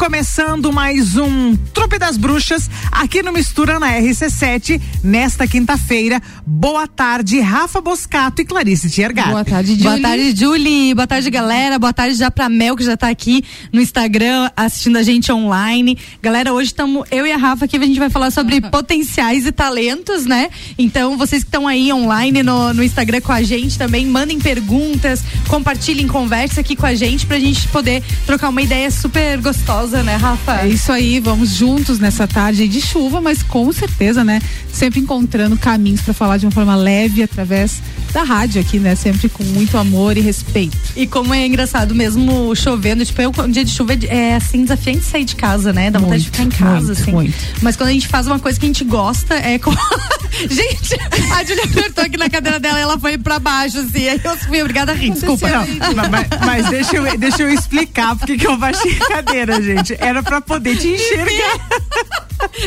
começando mais um Trupe das Bruxas aqui no Mistura na RC7 nesta quinta-feira. Boa tarde, Rafa Boscato e Clarice Tiergato. Boa tarde, Julie. Boa tarde, Julie. Boa tarde, galera. Boa tarde já pra Mel, que já tá aqui no Instagram assistindo a gente online. Galera, hoje estamos eu e a Rafa aqui, a gente vai falar sobre potenciais e talentos, né? Então, vocês que estão aí online no, no Instagram com a gente também, mandem perguntas, compartilhem conversa aqui com a gente pra gente poder trocar uma ideia super gostosa né, Rafa? É isso aí, vamos juntos nessa tarde de chuva, mas com certeza, né? Sempre encontrando caminhos para falar de uma forma leve através da rádio aqui, né? Sempre com muito amor e respeito. E como é engraçado mesmo chovendo, tipo, eu, um dia de chuva é assim desafiante sair de casa, né? Dá muito, vontade de ficar em casa, muito, assim. Muito. Mas quando a gente faz uma coisa que a gente gosta, é com... gente, a Julia apertou aqui na cadeira dela e ela foi pra baixo, assim. Aí eu fui obrigada a rir, desculpa. Não, mas, mas deixa, eu, deixa eu explicar porque que eu baixei a cadeira, gente. Era pra poder te enxergar.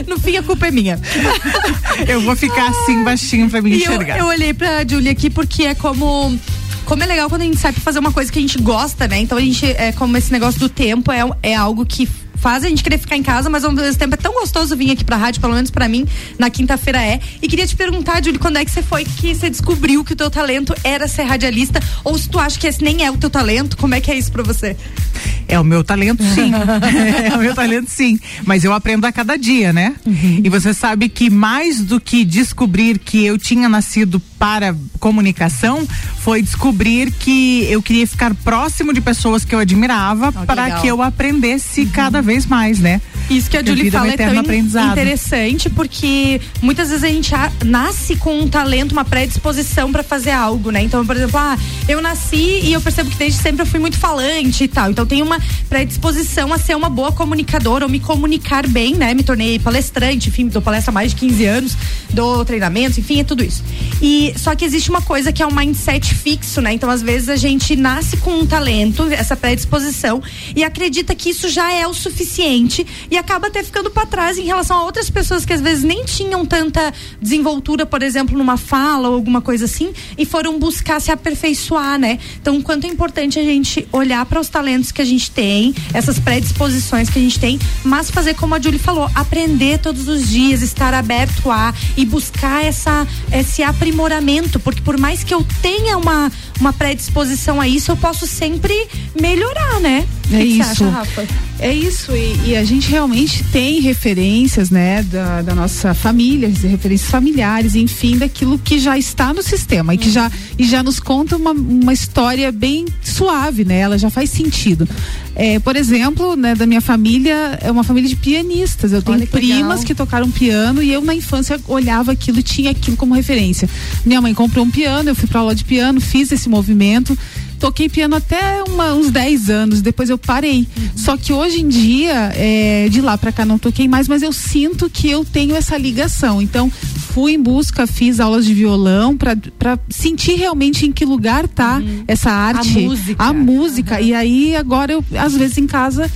No fim, a culpa é minha. Eu vou ficar assim baixinho pra me enxergar. Eu, eu olhei pra Julia aqui porque é como como é legal quando a gente sai pra fazer uma coisa que a gente gosta, né? Então a gente, é como esse negócio do tempo é, é algo que faz a gente querer ficar em casa, mas ao mesmo tempo é tão gostoso vir aqui pra rádio, pelo menos pra mim, na quinta-feira é. E queria te perguntar, Júlio, quando é que você foi que você descobriu que o teu talento era ser radialista? Ou se tu acha que esse nem é o teu talento, como é que é isso pra você? É o meu talento, sim. é o meu talento, sim. Mas eu aprendo a cada dia, né? Uhum. E você sabe que mais do que descobrir que eu tinha nascido para comunicação, foi descobrir que eu queria ficar próximo de pessoas que eu admirava oh, para que eu aprendesse uhum. cada vez mais, né? Isso que a Julie fala é tão interessante porque muitas vezes a gente nasce com um talento, uma predisposição para fazer algo, né? Então, por exemplo, ah, eu nasci e eu percebo que desde sempre eu fui muito falante e tal. Então tem uma predisposição a ser uma boa comunicadora ou me comunicar bem, né? Me tornei palestrante, enfim, dou palestra há mais de 15 anos, dou treinamentos, enfim, é tudo isso. E só que existe uma coisa que é um mindset fixo, né? Então, às vezes a gente nasce com um talento, essa predisposição e acredita que isso já é o suficiente e acaba até ficando para trás em relação a outras pessoas que às vezes nem tinham tanta desenvoltura, por exemplo, numa fala ou alguma coisa assim, e foram buscar se aperfeiçoar, né? Então, quanto é importante a gente olhar para os talentos que a gente tem, essas predisposições que a gente tem, mas fazer como a Julie falou, aprender todos os dias, estar aberto a e buscar essa esse aprimoramento, porque por mais que eu tenha uma uma predisposição a isso, eu posso sempre melhorar, né? É que isso. Acha, é isso. E, e, a gente realmente tem referências, né, da, da, nossa família, referências familiares, enfim, daquilo que já está no sistema e que já, e já nos conta uma, uma história bem suave, né? Ela já faz sentido. É, por exemplo, né, da minha família, é uma família de pianistas. Eu tenho que primas legal. que tocaram piano e eu na infância olhava aquilo e tinha aquilo como referência. Minha mãe comprou um piano, eu fui para aula de piano, fiz esse movimento toquei piano até uma, uns 10 anos, depois eu parei. Uhum. Só que hoje em dia, é, de lá para cá não toquei mais, mas eu sinto que eu tenho essa ligação. Então, fui em busca, fiz aulas de violão para sentir realmente em que lugar tá uhum. essa arte, a música. A música. Uhum. E aí agora eu às vezes em casa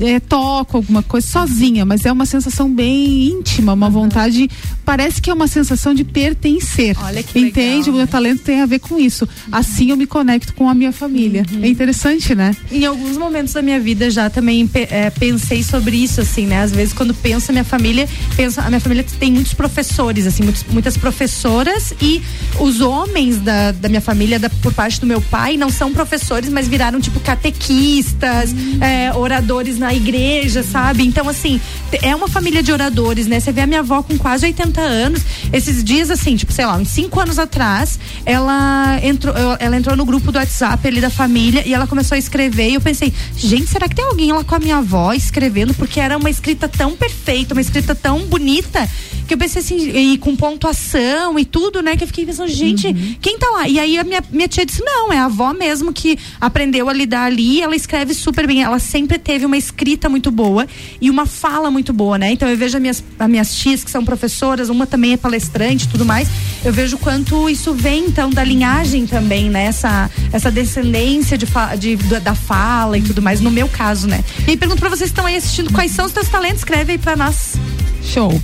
é, toco alguma coisa sozinha, mas é uma sensação bem íntima, uma uhum. vontade, parece que é uma sensação de pertencer. Olha que Entende? Legal, o meu talento tem a ver com isso. Uhum. Assim eu me conecto com a minha família. Uhum. É interessante, né? Em alguns momentos da minha vida já também é, pensei sobre isso, assim, né? Às vezes quando penso a minha família, penso, a minha família tem muitos professores, assim, muitos, muitas professoras e os homens da, da minha família, da, por parte do meu pai, não são professores, mas viraram tipo catequistas, uhum. é, oradores na igreja, sabe? Então, assim, é uma família de oradores, né? Você vê a minha avó com quase 80 anos. Esses dias, assim, tipo, sei lá, uns cinco anos atrás, ela entrou, ela entrou no grupo do WhatsApp ali da família e ela começou a escrever. E eu pensei, gente, será que tem alguém lá com a minha avó escrevendo? Porque era uma escrita tão perfeita, uma escrita tão bonita que eu pensei assim, e com pontuação e tudo, né? Que eu fiquei pensando, gente, uhum. quem tá lá? E aí a minha, minha tia disse: não, é a avó mesmo que aprendeu a lidar ali, ela escreve super bem. Ela sempre teve uma escrita muito boa e uma fala muito boa, né? Então eu vejo as minhas, as minhas tias que são professoras, uma também é palestrante e tudo mais. Eu vejo quanto isso vem, então, da linhagem também, né? Essa, essa descendência de, de, da fala e tudo mais, no meu caso, né? E pergunto pra vocês que estão aí assistindo quais são os teus talentos, escreve aí pra nós. Show.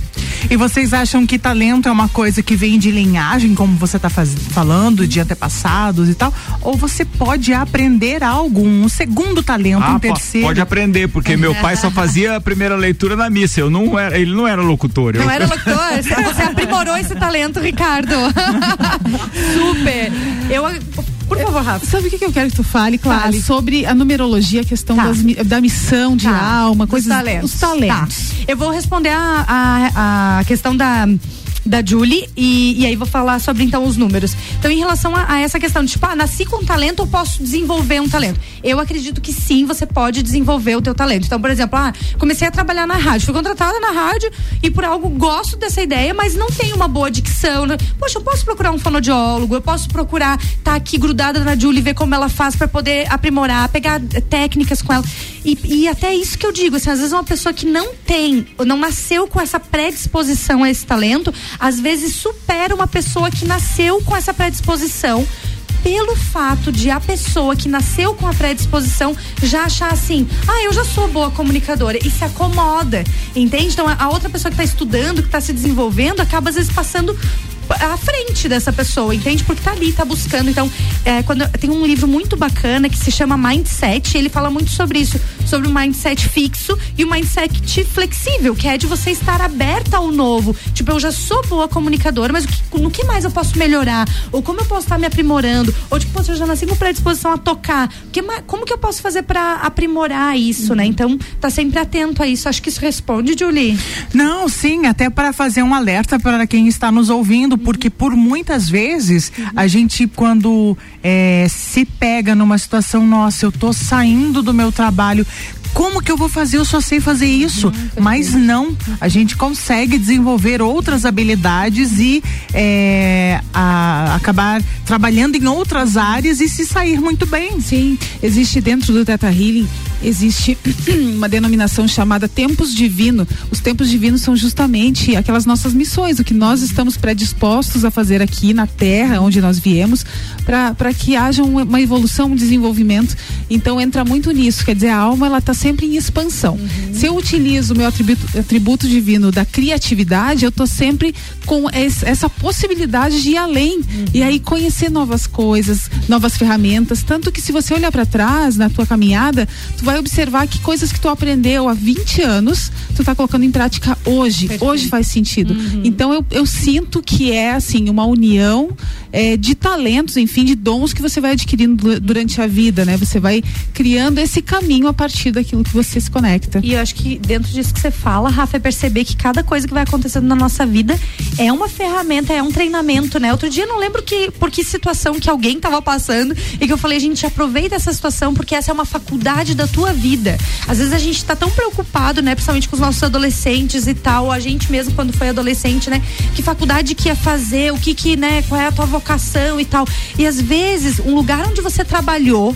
E vocês acham que talento é uma coisa que vem de linhagem, como você está falando, de antepassados e tal? Ou você pode aprender algo, um segundo talento, ah, um terceiro? Pode aprender, porque meu pai só fazia a primeira leitura na missa. Eu não era, ele não era locutor. Não eu... era locutor? Você aprimorou esse talento, Ricardo. Super. Eu por favor, Rafa. Sabe o que, que eu quero que tu fale, Clara? Sobre a numerologia, a questão tá. das, da missão de tá. alma, coisas. Os talentos. Os talentos. Tá. Eu vou responder a, a, a questão da da Julie e, e aí vou falar sobre então os números. Então, em relação a, a, essa questão de tipo, ah, nasci com talento ou posso desenvolver um talento? Eu acredito que sim, você pode desenvolver o teu talento. Então, por exemplo, ah, comecei a trabalhar na rádio, fui contratada na rádio e por algo gosto dessa ideia, mas não tenho uma boa dicção. Né? Poxa, eu posso procurar um fonoaudiólogo, eu posso procurar estar tá aqui grudada na Julie, ver como ela faz para poder aprimorar, pegar técnicas com ela. E, e até isso que eu digo, assim, às vezes uma pessoa que não tem, não nasceu com essa predisposição a esse talento, às vezes supera uma pessoa que nasceu com essa predisposição pelo fato de a pessoa que nasceu com a predisposição já achar assim, ah, eu já sou boa comunicadora e se acomoda, entende? Então a outra pessoa que está estudando, que está se desenvolvendo, acaba às vezes passando à frente dessa pessoa, entende? Porque tá ali, tá buscando. Então, é, quando tem um livro muito bacana que se chama Mindset, ele fala muito sobre isso, sobre o mindset fixo e o mindset flexível, que é de você estar aberta ao novo. Tipo, eu já sou boa comunicadora, mas que, no que mais eu posso melhorar? Ou como eu posso estar me aprimorando? Ou tipo, eu já nasci com predisposição a tocar. Que, como que eu posso fazer para aprimorar isso, né? Então, tá sempre atento a isso. Acho que isso responde, Julie. Não, sim, até para fazer um alerta para quem está nos ouvindo porque por muitas vezes a gente, quando é, se pega numa situação, nossa, eu tô saindo do meu trabalho, como que eu vou fazer? Eu só sei fazer isso. Uhum, Mas não, a gente consegue desenvolver outras habilidades e é, a, acabar trabalhando em outras áreas e se sair muito bem. Sim, existe dentro do Teta Healing, existe uma denominação chamada tempos divino. Os tempos divinos são justamente aquelas nossas missões, o que nós estamos predispostos a fazer aqui na Terra, onde nós viemos, para que haja uma evolução, um desenvolvimento. Então entra muito nisso, quer dizer, a alma ela está sempre em expansão. Uhum. Se eu utilizo o meu atributo, atributo divino da criatividade, eu estou sempre com essa possibilidade de ir além uhum. e aí conhecer novas coisas, novas ferramentas. Tanto que se você olhar para trás na tua caminhada, tu vai observar que coisas que tu aprendeu há 20 anos, tu está colocando em prática hoje. Perfeito. Hoje faz sentido. Uhum. Então eu, eu sinto que é assim uma união é, de talentos, enfim, de dons que você vai adquirindo durante a vida, né? Você vai criando esse caminho a partir daquilo que você se conecta. E eu acho que dentro disso que você fala, Rafa, é perceber que cada coisa que vai acontecendo na nossa vida é uma ferramenta, é um treinamento, né? Outro dia eu não lembro que por que situação que alguém tava passando e que eu falei, gente, aproveita essa situação porque essa é uma faculdade da tua vida. Às vezes a gente tá tão preocupado, né, principalmente com os nossos adolescentes e tal, a gente mesmo quando foi adolescente, né, que faculdade que ia fazer, o que que, né, qual é a tua vocação e tal. E às vezes, um lugar onde você trabalhou,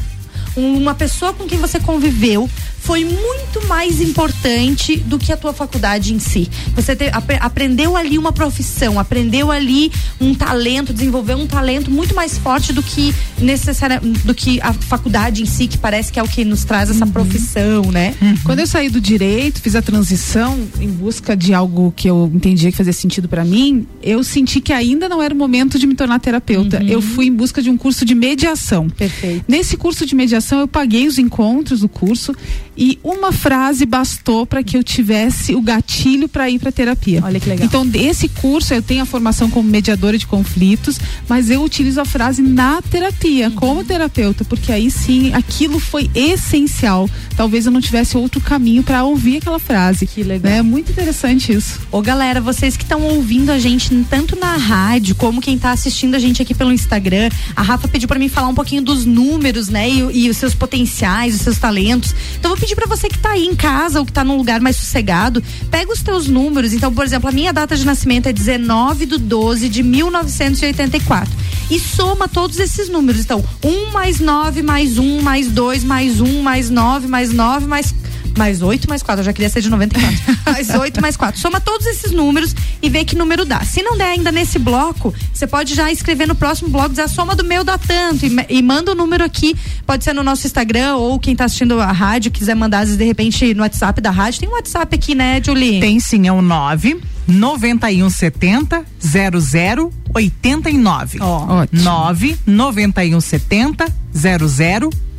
uma pessoa com quem você conviveu foi muito mais importante do que a tua faculdade em si. Você te, ap aprendeu ali uma profissão, aprendeu ali um talento, desenvolveu um talento muito mais forte do que necessária, do que a faculdade em si, que parece que é o que nos traz essa uhum. profissão, né? Uhum. Quando eu saí do direito, fiz a transição em busca de algo que eu entendia que fazia sentido para mim, eu senti que ainda não era o momento de me tornar terapeuta. Uhum. Eu fui em busca de um curso de mediação. Perfeito. Nesse curso de mediação eu paguei os encontros do curso e uma frase bastou para que eu tivesse o gatilho para ir para terapia. Olha que legal. Então, desse curso eu tenho a formação como mediadora de conflitos, mas eu utilizo a frase na terapia, uhum. como terapeuta, porque aí sim aquilo foi essencial. Talvez eu não tivesse outro caminho para ouvir aquela frase. Que legal. É né? muito interessante isso. Ô, galera, vocês que estão ouvindo a gente tanto na rádio como quem está assistindo a gente aqui pelo Instagram, a Rafa pediu para mim falar um pouquinho dos números, né, e, e os seus potenciais, os seus talentos. Então, vou pedir para você que tá aí em casa ou que tá num lugar mais sossegado, pega os teus números. Então, por exemplo, a minha data de nascimento é 19 de 12 de 1984. E soma todos esses números. Então, 1 mais 9 mais 1 mais 2 mais 1 mais 9 mais 9 mais mais 8 mais 4, eu já queria ser de 94. mais 8 mais 4. Soma todos esses números e vê que número dá. Se não der ainda nesse bloco, você pode já escrever no próximo bloco, dizer a soma do meu dá tanto e, e manda o número aqui, pode ser no nosso Instagram ou quem tá assistindo a rádio, quiser mandar, às vezes, de repente, no WhatsApp da rádio. Tem um WhatsApp aqui, né, Julie? Tem sim, é o 9 9170 0089. Ó, ótimo. 9 9170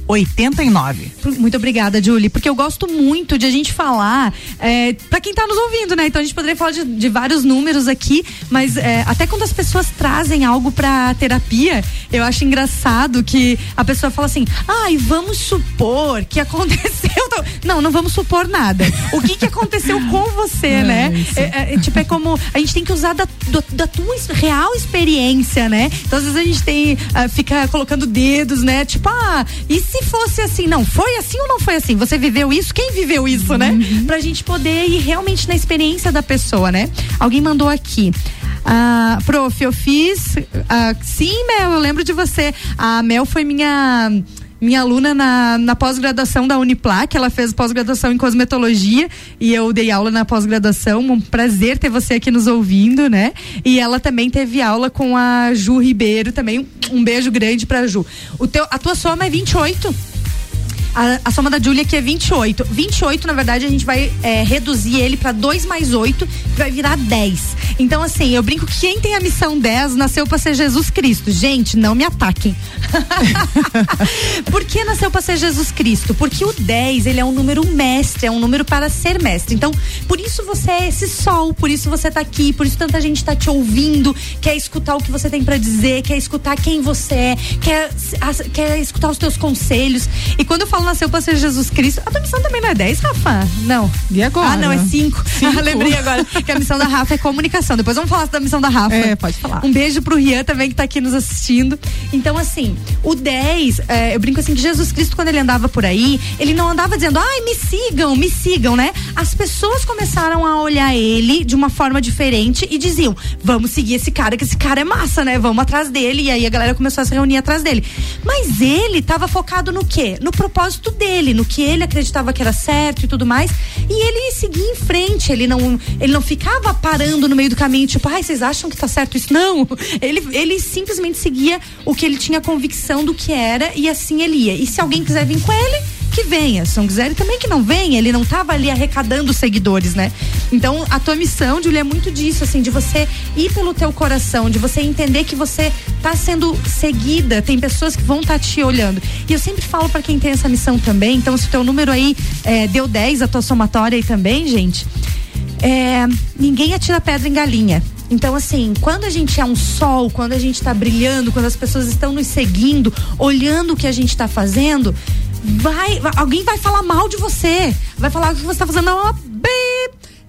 0089. Muito obrigada, Julie, porque eu gosto muito de a gente falar é, para quem tá nos ouvindo, né? Então a gente poderia falar de, de vários números aqui, mas é, até quando as pessoas trazem algo pra terapia, eu acho engraçado que a pessoa fala assim: ai, vamos supor que aconteceu. Não, não vamos supor nada. O que que aconteceu com você, né? É, é, tipo, é como a gente tem que usar da, da tua real experiência, né? Então às vezes a gente tem, ah, fica colocando dedos, né? Tipo, ah, e se fosse assim? Não, foi assim ou não foi assim? Você viveu isso? Quem viveu isso, né? Pra gente poder ir realmente na experiência da pessoa, né? Alguém mandou aqui. Ah, prof, eu fiz. ah, sim, Mel, eu lembro de você. A Mel foi minha minha aluna na, na pós-graduação da Uniplac, ela fez pós-graduação em cosmetologia e eu dei aula na pós-graduação. Um prazer ter você aqui nos ouvindo, né? E ela também teve aula com a Ju Ribeiro, também um beijo grande pra Ju. O teu, a tua soma é 28? A, a soma da Júlia aqui é 28. 28, na verdade, a gente vai é, reduzir ele para 2 mais 8, que vai virar 10. Então, assim, eu brinco que quem tem a missão 10 nasceu para ser Jesus Cristo. Gente, não me ataquem. Por que nasceu para ser Jesus Cristo? Porque o 10, ele é um número mestre, é um número para ser mestre. Então, por isso você é esse sol, por isso você tá aqui, por isso tanta gente tá te ouvindo, quer escutar o que você tem para dizer, quer escutar quem você é, quer, quer escutar os teus conselhos. E quando eu falo nasceu para ser Jesus Cristo, a tua missão também não é 10, Rafa? Não. E agora? Ah, não, é 5. Cinco. Lembrei agora que a missão da Rafa é comunicação. Depois vamos falar da missão da Rafa. É, pode falar. Um beijo pro Rian também que tá aqui nos assistindo. Então, assim, o 10, é, eu brinco assim que Jesus Cristo, quando ele andava por aí, ele não andava dizendo, ai, me sigam, me sigam, né? As pessoas começaram a olhar ele de uma forma diferente e diziam, vamos seguir esse cara, que esse cara é massa, né? Vamos atrás dele. E aí a galera começou a se reunir atrás dele. Mas ele tava focado no quê? No propósito dele, no que ele acreditava que era certo e tudo mais. E ele seguia em frente, ele não, ele não ficava parando no meio do caminho, tipo, ai, vocês acham que tá certo isso? Não. Ele, ele simplesmente seguia o que ele tinha convicção do que era e assim ele ia. E se alguém quiser vir com ele, que venha. Se não também que não venha. Ele não tava ali arrecadando seguidores, né? Então, a tua missão, Julia, é muito disso, assim, de você ir pelo teu coração, de você entender que você tá sendo seguida, tem pessoas que vão estar te olhando. E eu sempre falo para quem tem essa missão também, então se o teu número aí é, deu 10, a tua somatória aí também, gente, é, ninguém atira pedra em galinha. Então, assim, quando a gente é um sol, quando a gente tá brilhando, quando as pessoas estão nos seguindo, olhando o que a gente tá fazendo, vai, alguém vai falar mal de você. Vai falar que você tá fazendo uma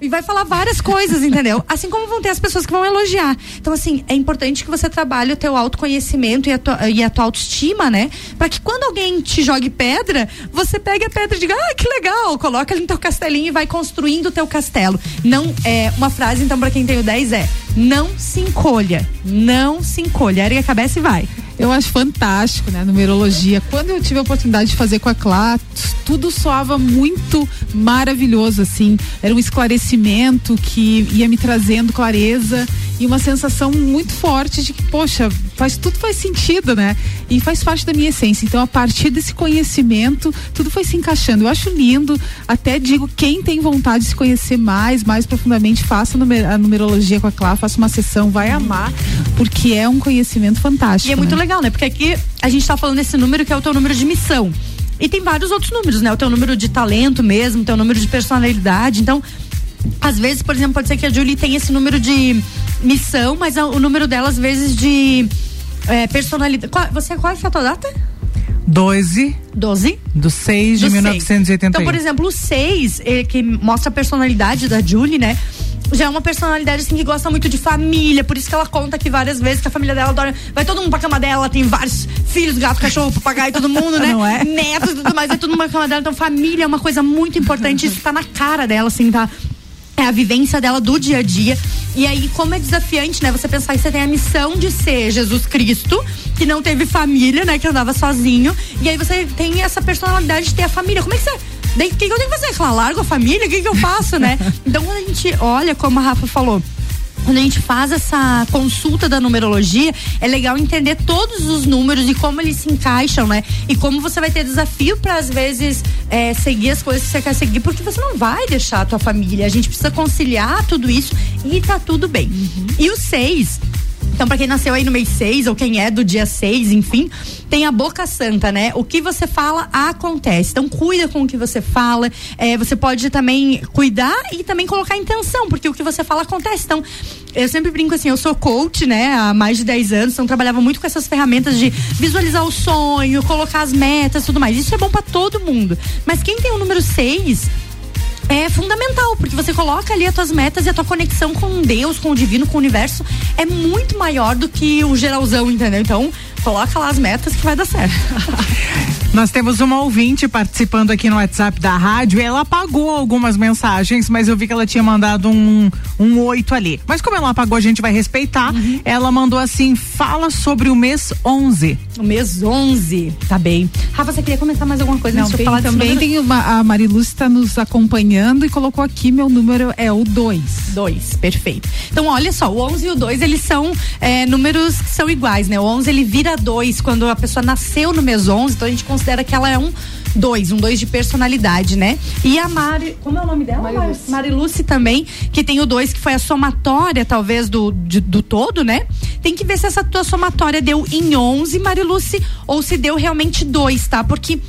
e vai falar várias coisas, entendeu? Assim como vão ter as pessoas que vão elogiar. Então, assim, é importante que você trabalhe o teu autoconhecimento e a tua, e a tua autoestima, né? Pra que quando alguém te jogue pedra, você pegue a pedra e diga, ah, que legal, coloca ali no teu castelinho e vai construindo o teu castelo. Não, é, uma frase, então, pra quem tem o 10 é, não se encolha, não se encolha, ergue a cabeça e vai. Eu acho fantástico, né? Numerologia. Quando eu tive a oportunidade de fazer com a Clá, tudo soava muito maravilhoso, assim. Era um esclarecimento que ia me trazendo clareza e uma sensação muito forte de que, poxa, faz tudo faz sentido, né? E faz parte da minha essência. Então, a partir desse conhecimento, tudo foi se encaixando. Eu acho lindo. Até digo, quem tem vontade de se conhecer mais, mais profundamente, faça a numer- a numerologia com a Clá, faça uma sessão, vai amar, porque é um conhecimento fantástico. E é muito né? legal, né? Porque aqui a gente tá falando desse número que é o teu número de missão. E tem vários outros números, né? O teu número de talento mesmo, o teu número de personalidade. Então, às vezes, por exemplo, pode ser que a Julie tenha esse número de missão, mas o número dela, às vezes, de é, personalidade. Qual, você, qual é a tua data? 12 12? do 6 de do seis. 1981. Então, por exemplo, o 6, que mostra a personalidade da Julie, né? Já é uma personalidade assim que gosta muito de família, por isso que ela conta aqui várias vezes que a família dela adora. Vai todo mundo pra cama dela, tem vários filhos, gato, cachorro, papagaio, todo mundo, né? Não é? Netos e tudo mais, é tudo uma cama dela. Então, família é uma coisa muito importante, isso tá na cara dela, assim, tá? É a vivência dela do dia a dia. E aí, como é desafiante, né? Você pensar que você tem a missão de ser Jesus Cristo, que não teve família, né? Que andava sozinho. E aí você tem essa personalidade de ter a família. Como é que você o que, que eu tenho que fazer? Largo a família? O que, que eu faço, né? Então quando a gente olha, como a Rafa falou, quando a gente faz essa consulta da numerologia, é legal entender todos os números e como eles se encaixam, né? E como você vai ter desafio para às vezes é, seguir as coisas que você quer seguir, porque você não vai deixar a tua família. A gente precisa conciliar tudo isso e tá tudo bem. Uhum. E o seis então, para quem nasceu aí no mês 6, ou quem é do dia 6, enfim, tem a boca santa, né? O que você fala acontece. Então, cuida com o que você fala. É, você pode também cuidar e também colocar intenção, porque o que você fala acontece. Então, eu sempre brinco assim, eu sou coach, né, há mais de 10 anos, então trabalhava muito com essas ferramentas de visualizar o sonho, colocar as metas, tudo mais. Isso é bom para todo mundo. Mas quem tem o número 6, é fundamental, porque você coloca ali as tuas metas e a tua conexão com Deus, com o divino, com o universo é muito maior do que o geralzão, entendeu? Então, coloca lá as metas que vai dar certo. Nós temos uma ouvinte participando aqui no WhatsApp da rádio. Ela apagou algumas mensagens, mas eu vi que ela tinha mandado um, um oito ali. Mas como ela apagou, a gente vai respeitar. Uhum. Ela mandou assim: fala sobre o mês 11. O mês 11, tá bem. Rafa, você queria comentar mais alguma coisa? Não, Deixa eu falar também tem uma, a Mariluz está nos acompanhando e colocou aqui: meu número é o 2. 2, perfeito. Então, olha só, o 11 e o 2 eles são é, números que são iguais, né? O 11 ele vira 2 quando a pessoa nasceu no mês 11, então a gente considera que ela é um dois, um dois de personalidade, né? E a Mari, como é o nome dela? Mariluce. Mariluce também, que tem o dois, que foi a somatória, talvez, do, de, do todo, né? Tem que ver se essa tua somatória deu em 11, Mariluce, ou se deu realmente dois, tá? Porque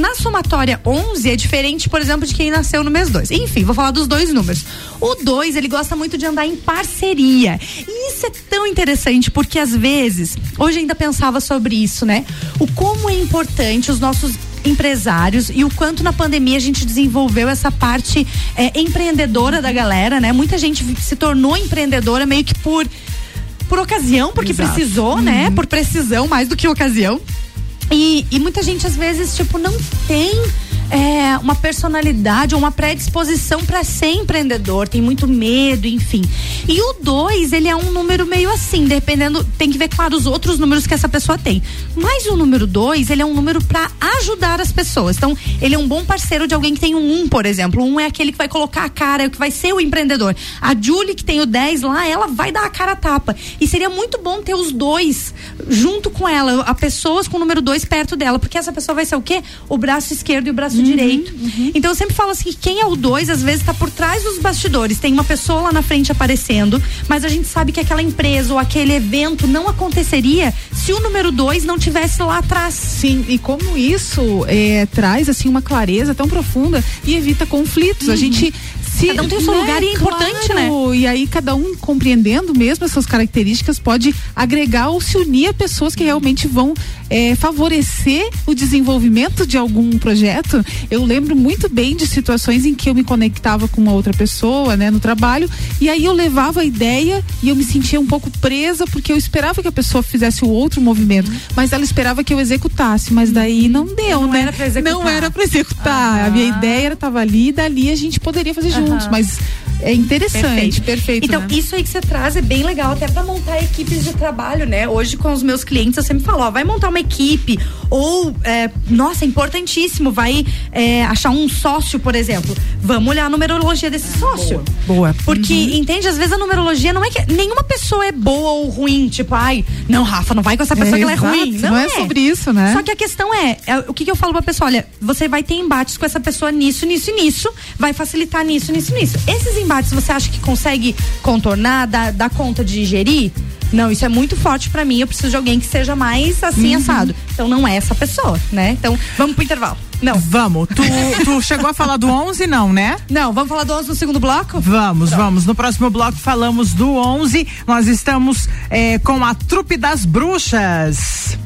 na somatória 11 é diferente, por exemplo, de quem nasceu no mês 2. Enfim, vou falar dos dois números. O 2, ele gosta muito de andar em parceria. E isso é tão interessante porque às vezes, hoje ainda pensava sobre isso, né? O como é importante os nossos empresários e o quanto na pandemia a gente desenvolveu essa parte é, empreendedora da galera, né? Muita gente se tornou empreendedora meio que por por ocasião, porque Exato. precisou, né? uhum. né? Por precisão mais do que ocasião. E, e muita gente às vezes, tipo, não tem é, uma personalidade ou uma predisposição para ser empreendedor, tem muito medo, enfim. E o dois, ele é um número meio assim, dependendo, tem que ver, claro, os outros números que essa pessoa tem. Mas o número dois, ele é um número para ajudar as pessoas. Então, ele é um bom parceiro de alguém que tem um um, por exemplo. Um é aquele que vai colocar a cara, que vai ser o empreendedor. A Julie, que tem o 10 lá, ela vai dar a cara a tapa. E seria muito bom ter os dois junto com ela, a pessoas com o número dois perto dela, porque essa pessoa vai ser o quê? O braço esquerdo e o braço uhum, direito. Uhum. Então eu sempre falo assim que quem é o dois, às vezes, está por trás dos bastidores. Tem uma pessoa lá na frente aparecendo, mas a gente sabe que aquela empresa ou aquele evento não aconteceria se o número dois não tivesse lá atrás. Sim, e como isso é, traz assim uma clareza tão profunda e evita conflitos. Uhum. A gente se, cada um tem o seu né, lugar e é importante, né? claro. né? E aí cada um compreendendo mesmo essas características pode agregar ou se unir a pessoas que realmente vão é, favorecer o desenvolvimento de algum projeto. Eu lembro muito bem de situações em que eu me conectava com uma outra pessoa, né, no trabalho, e aí eu levava a ideia e eu me sentia um pouco presa porque eu esperava que a pessoa fizesse o outro movimento, mas ela esperava que eu executasse, mas daí não deu, não né? Era pra executar. Não era para executar. A minha ideia estava ali e dali a gente poderia fazer juntos, mas é interessante, perfeito. perfeito então, né? isso aí que você traz é bem legal, até para montar equipes de trabalho, né? Hoje, com os meus clientes, eu sempre falo, ó, vai montar uma equipe, ou, é, nossa, é importantíssimo, vai é, achar um sócio, por exemplo. Vamos olhar a numerologia desse sócio. Boa. boa. Porque, uhum. entende, às vezes a numerologia não é que nenhuma pessoa é boa ou ruim, tipo, ai, não, Rafa, não vai com essa pessoa é, que ela é ruim. Não, não é, é, sobre isso, né? Só que a questão é, é o que, que eu falo pra pessoa, olha, você vai ter embates com essa pessoa nisso, nisso e nisso, vai facilitar nisso, nisso, nisso. Esses embates você acha que consegue contornar, dar, dar conta de gerir? Não, isso é muito forte para mim. Eu preciso de alguém que seja mais assim, uhum. assado. Então não é essa pessoa, né? Então vamos pro intervalo. Não. Vamos. Tu, tu chegou a falar do 11, não, né? Não, vamos falar do 11 no segundo bloco? Vamos, Pronto. vamos. No próximo bloco falamos do 11. Nós estamos é, com a Trupe das Bruxas.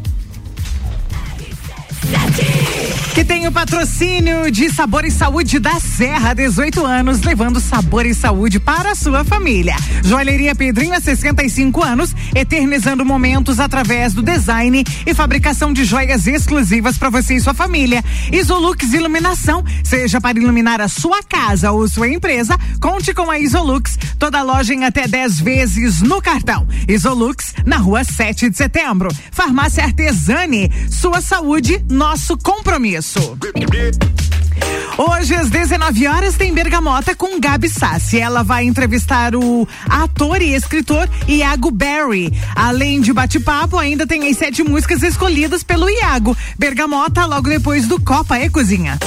Que tem o patrocínio de Sabor e Saúde da Serra, 18 anos, levando sabor e saúde para a sua família. Joalheria Pedrinho há 65 anos, eternizando momentos através do design e fabricação de joias exclusivas para você e sua família. Isolux Iluminação, seja para iluminar a sua casa ou sua empresa, conte com a Isolux. Toda loja em até 10 vezes no cartão. Isolux, na rua 7 de setembro. Farmácia Artesani, sua saúde, nosso compromisso. Hoje, às 19 horas, tem Bergamota com Gabi Sassi. Ela vai entrevistar o ator e escritor Iago Barry. Além de bate-papo, ainda tem as sete músicas escolhidas pelo Iago. Bergamota, logo depois do Copa e Cozinha.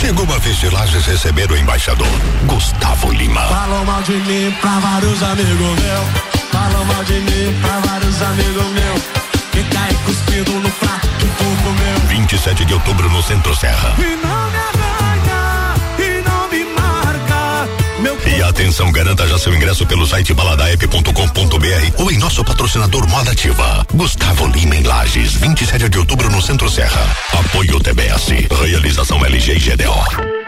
Chegou a vez de Lages receber o embaixador, Gustavo Lima. Falam mal de mim pra vários amigos meus. Falam mal de mim pra vários amigos meus. Que cai cuspido no prato que tu comeu. 27 de outubro no Centro Serra. E não me arranha, e não me marca. Meu E atenção, garanta já seu ingresso pelo site baladaep.com.br ou em nosso patrocinador Moda Ativa. Gustavo Lima em Lages, 27 de outubro no Centro Serra. Apoio TBS. Realização LG e GDO.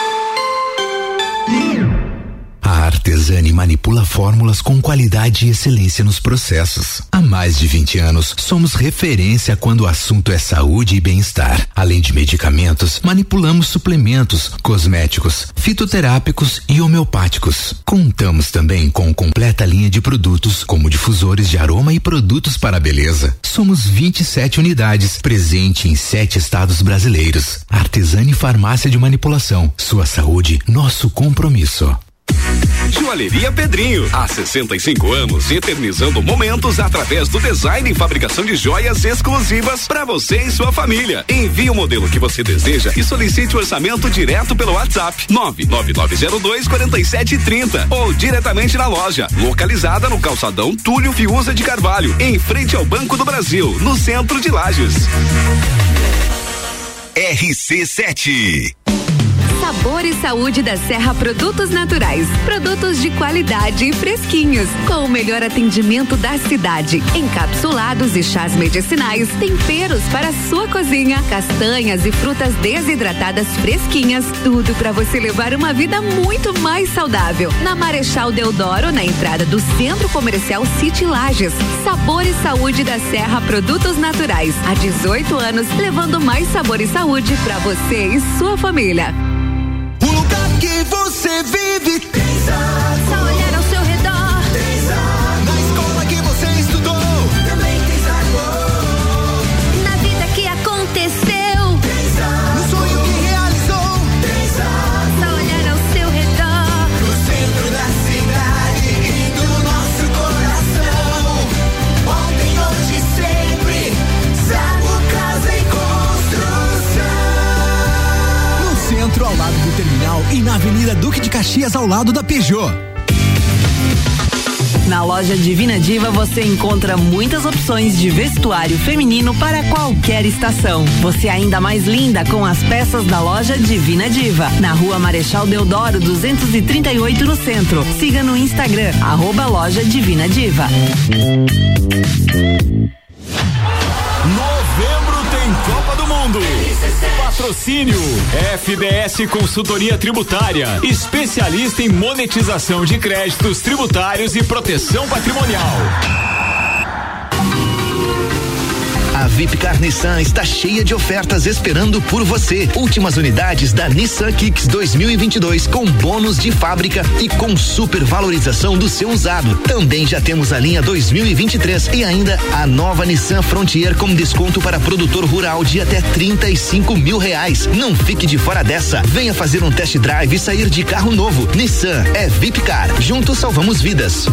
A Artesani manipula fórmulas com qualidade e excelência nos processos. Há mais de 20 anos, somos referência quando o assunto é saúde e bem-estar. Além de medicamentos, manipulamos suplementos, cosméticos, fitoterápicos e homeopáticos. Contamos também com completa linha de produtos, como difusores de aroma e produtos para a beleza. Somos 27 unidades, presente em sete estados brasileiros. Artesani Farmácia de Manipulação. Sua saúde, nosso compromisso. Joalheria Pedrinho, há 65 anos, eternizando momentos através do design e fabricação de joias exclusivas para você e sua família. Envie o modelo que você deseja e solicite o orçamento direto pelo WhatsApp 99902 4730 ou diretamente na loja, localizada no calçadão Túlio Fiuza de Carvalho, em frente ao Banco do Brasil, no centro de Lages. RC7 Sabor e Saúde da Serra Produtos Naturais. Produtos de qualidade e fresquinhos, com o melhor atendimento da cidade. Encapsulados e chás medicinais, temperos para sua cozinha, castanhas e frutas desidratadas fresquinhas. Tudo para você levar uma vida muito mais saudável. Na Marechal Deodoro, na entrada do Centro Comercial City Lages. Sabor e Saúde da Serra Produtos Naturais. Há 18 anos, levando mais sabor e saúde para você e sua família. Que você vive tem Só olhar ao seu redor. Na escola que você estudou também tem sabor. Na vida que aconteceu. No sonho que realizou Só olhar ao seu redor. no centro da cidade e do nosso coração. Ontem, hoje, sempre. Zago Casa e Construção. No centro, ao lado e na Avenida Duque de Caxias, ao lado da Peugeot. Na loja Divina Diva você encontra muitas opções de vestuário feminino para qualquer estação. Você é ainda mais linda com as peças da loja Divina Diva, na rua Marechal Deodoro 238 no centro. Siga no Instagram, arroba loja Divina Diva. Patrocínio FDS Consultoria Tributária, especialista em monetização de créditos tributários e proteção patrimonial. Vipcar Nissan está cheia de ofertas esperando por você. Últimas unidades da Nissan Kicks 2022 com bônus de fábrica e com super valorização do seu usado. Também já temos a linha 2023 e ainda a nova Nissan Frontier com desconto para produtor rural de até 35 mil reais. Não fique de fora dessa. Venha fazer um test drive e sair de carro novo. Nissan é Vipcar. Juntos salvamos vidas.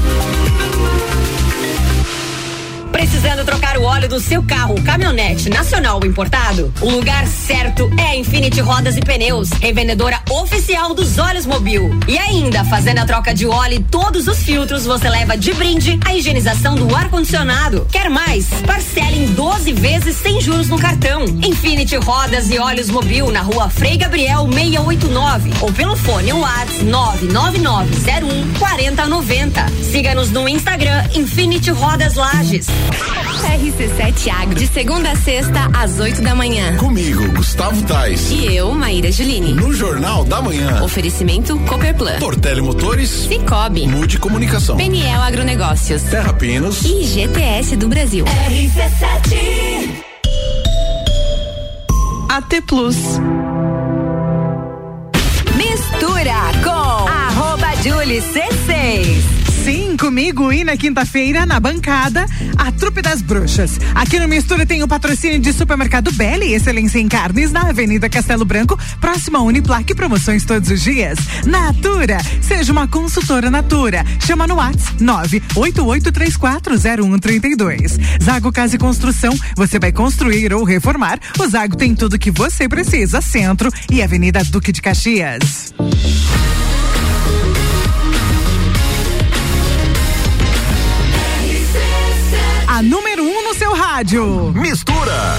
Precisando trocar o óleo do seu carro, caminhonete, nacional ou importado? O lugar certo é Infinity Rodas e Pneus, revendedora oficial dos óleos Mobil. E ainda, fazendo a troca de óleo e todos os filtros, você leva de brinde a higienização do ar-condicionado. Quer mais? Parcele em 12 vezes sem juros no cartão. Infinity Rodas e Óleos Mobil na rua Frei Gabriel 689 ou pelo fone WhatsApp 99901 4090. Siga-nos no Instagram Infinity Rodas Lages. RC7 Agro, de segunda a sexta, às 8 da manhã. Comigo, Gustavo Tais. E eu, Maíra Juline. No Jornal da Manhã. Oferecimento Copperplan. Portele Motores. Cicobi. Mude Comunicação. Peniel Agronegócios. Terra Pinos. E GTS do Brasil. RC7 AT Plus. Mistura com arroba Julie C6. Sim, comigo e na quinta-feira, na bancada, a Trupe das Bruxas. Aqui no Mistura tem o patrocínio de Supermercado Belli, excelência em carnes, na Avenida Castelo Branco, próxima Uniplaque, promoções todos os dias. Natura, seja uma consultora Natura. Chama no WhatsApp 988340132. Zago Casa e Construção, você vai construir ou reformar. O Zago tem tudo que você precisa, Centro e Avenida Duque de Caxias. A número 1 um no seu rádio. Mistura.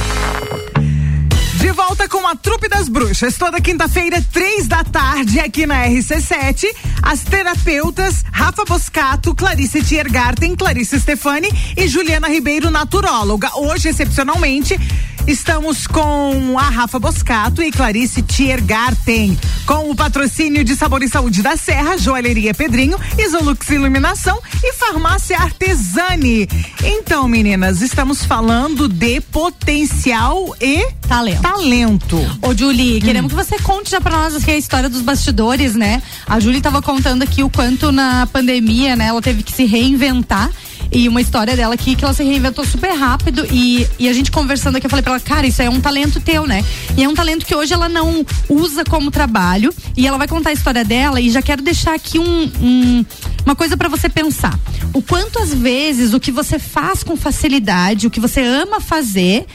De volta com a Trupe das Bruxas, toda quinta-feira, três da tarde, aqui na RC7. As terapeutas Rafa Boscato, Clarice Tiergarten, Clarice Stefani e Juliana Ribeiro, naturóloga. Hoje, excepcionalmente, estamos com a Rafa Boscato e Clarice Tiergarten, com o patrocínio de Sabor e Saúde da Serra, Joalheria Pedrinho, Isolux Iluminação e Farmácia Artesani. Então, meninas, estamos falando de potencial e Talento. talento. Ô, Julie, queremos que você conte já pra nós aqui a história dos bastidores, né? A Julie tava contando aqui o quanto na pandemia, né, ela teve que se reinventar. E uma história dela aqui que ela se reinventou super rápido e, e a gente conversando aqui, eu falei pra ela, cara, isso é um talento teu, né? E é um talento que hoje ela não usa como trabalho e ela vai contar a história dela e já quero deixar aqui um, um- uma coisa pra você pensar. O quanto às vezes o que você faz com facilidade, o que você ama fazer,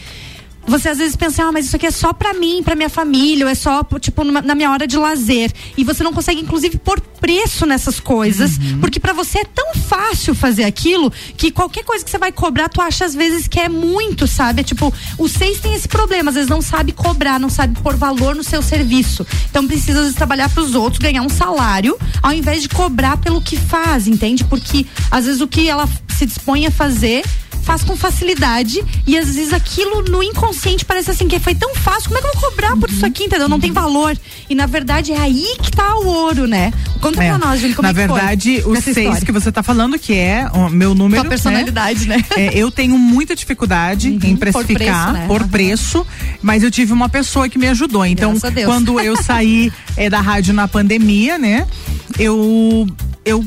você às vezes pensa, ah, mas isso aqui é só pra mim, pra minha família, ou é só, tipo, numa- na minha hora de lazer. E você não consegue, inclusive, pôr preço nessas coisas, porque pra você é tão fácil fazer aquilo que qualquer coisa que você vai cobrar, tu acha às vezes que é muito, sabe? É tipo, o seis tem esse problema, às vezes não sabe cobrar, não sabe pôr valor no seu serviço. Então precisa às vezes trabalhar pros outros, ganhar um salário, ao invés de cobrar pelo que faz, entende? Porque às vezes o que ela se dispõe a fazer faz com facilidade e às vezes aquilo no inconsciente parece assim que foi tão fácil, como é que eu vou cobrar por isso aqui, entendeu? Não tem valor. E na verdade é aí que tá o ouro, né? Conta É. pra nós, Júlio, como Na é que foi verdade, o essa seis história? que você tá falando, que é o meu número. Tua personalidade, né? É, eu tenho muita dificuldade em por precificar preço, né? por Aham. preço, mas eu tive uma pessoa que me ajudou. Então, quando eu saí é, da rádio na pandemia, né? Eu, eu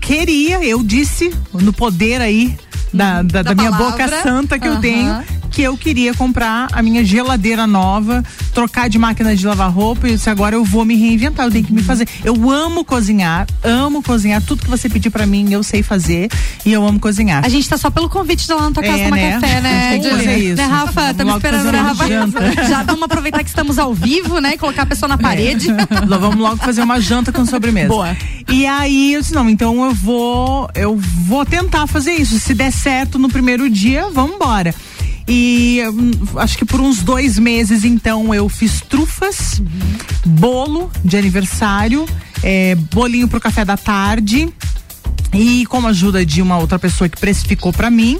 queria, eu disse no poder aí da, da, da minha palavra. boca santa que eu tenho que eu queria comprar a minha geladeira nova, trocar de máquina de lavar roupa e eu disse, agora eu vou me reinventar, eu tenho que me fazer. Eu amo cozinhar, amo cozinhar, tudo que você pedir pra mim eu sei fazer e eu amo cozinhar. A gente tá só pelo convite de lá na tua casa É, tomar né? café, né? Júlia? fazer isso. Né, Rafa? Estamos logo esperando, né, uma Rafa? janta. Já vamos aproveitar que estamos ao vivo, né? E colocar a pessoa na parede. Lá Vamos logo fazer uma janta com sobremesa. Boa. E aí eu disse, não, então eu vou, eu vou tentar fazer isso. Se der certo no primeiro dia, vamos embora. E hum, acho que por uns dois meses, então, eu fiz trufas, bolo de aniversário, eh, bolinho pro café da tarde. E com a ajuda de uma outra pessoa que precificou pra mim,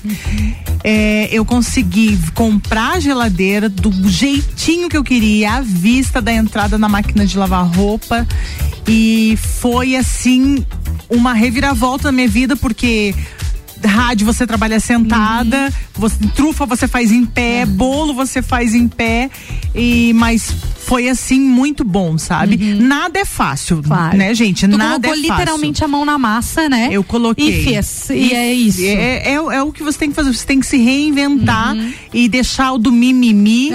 é, eu consegui comprar a geladeira do jeitinho que eu queria, à vista da entrada na máquina de lavar roupa. E foi assim uma reviravolta na minha vida, porque rádio você trabalha sentada, você- trufa você faz em pé, bolo você faz em pé, e mas foi assim muito bom, sabe? Nada é fácil, né, gente? Tu Nada é colocou fácil. literalmente a mão na massa, né? Eu coloquei. E fez. E, é isso. É, é, é o que você tem que fazer. Você tem que se reinventar e deixar o do mimimi.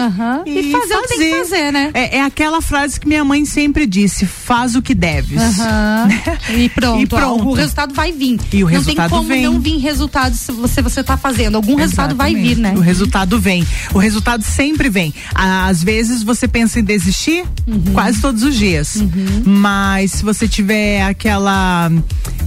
E fazer o que tem que fazer, né? É, é aquela frase que minha mãe sempre disse: faz o que deves. E pronto. E pronto. O resultado vai vir. E o não resultado tem como vem. não vir resultado se você você tá fazendo. Algum resultado vai Exatamente. vir, né? O resultado vem. O resultado sempre vem. Às vezes você pensa em desistir, Uhum. quase todos os dias. Mas se você tiver aquela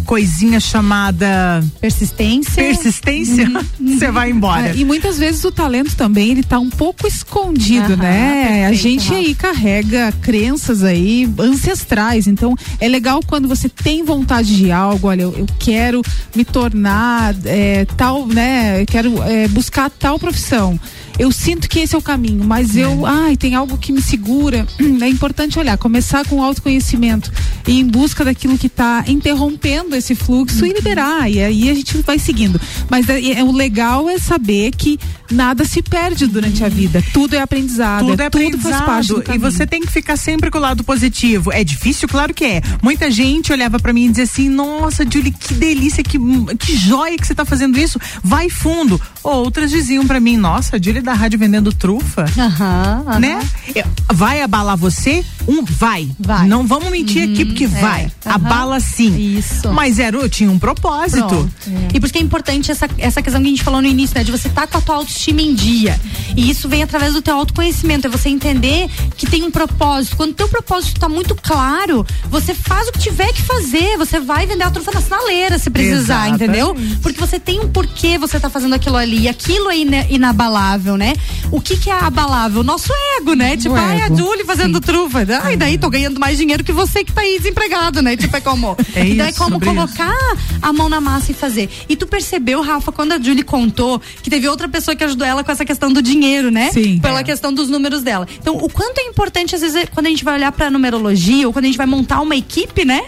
coisinha chamada persistência, persistência, você vai embora. É, e muitas vezes o talento também ele tá um pouco escondido, né? a perfeito, gente Rafa. aí carrega crenças aí ancestrais. Então é legal quando você tem vontade de algo. Olha, eu, eu quero me tornar é, tal, né? Quero é, buscar tal profissão. Eu sinto que esse é o caminho, mas eu, ai, tem algo que me segura. É importante olhar, começar com autoconhecimento e em busca daquilo que está interrompendo esse fluxo e liberar. E aí a gente vai seguindo. Mas é, é- o legal é saber que nada se perde durante a vida. Tudo é aprendizado. Tudo é tudo faz parte do aprendizado e você tem que ficar sempre com o lado positivo. É difícil, claro que é. Muita gente olhava pra mim e dizia assim: "Nossa, Julie, que delícia, que que joia que você tá fazendo isso. Vai fundo". Outras diziam pra mim: "Nossa, Julie da rádio vendendo trufa". Né? É, Vai abalar você? Um vai. Vai. Não vamos mentir aqui porque vai. aham. Abala sim. Isso. Mas era, tinha um propósito. Pronto. E por isso que é importante essa, essa questão que a gente falou no início, né? De você estar com a tua autoestima em dia. E isso vem através do teu autoconhecimento. É você entender que tem um propósito. Quando o teu propósito está muito claro, você faz o que tiver que fazer. Você vai vender a trufa na sinaleira se precisar, Exatamente. entendeu? Porque você tem um porquê você tá fazendo aquilo ali. E aquilo é ina- inabalável, né? O que que é abalável? O nosso ego, né? Tipo, ai, a ego. Julie fazendo trufa. Ai, daí tô ganhando mais dinheiro que você que tá aí desempregado, né? Tipo, é como. É e daí isso, como sobre colocar a mão na massa e fazer. E tu percebeu, Rafa, quando a Julie contou que teve outra pessoa que ajudou ela com essa questão do dinheiro, né? Sim. Pela É. questão dos números dela. Então, o quanto é importante, às vezes, é quando a gente vai olhar pra numerologia ou quando a gente vai montar uma equipe, né?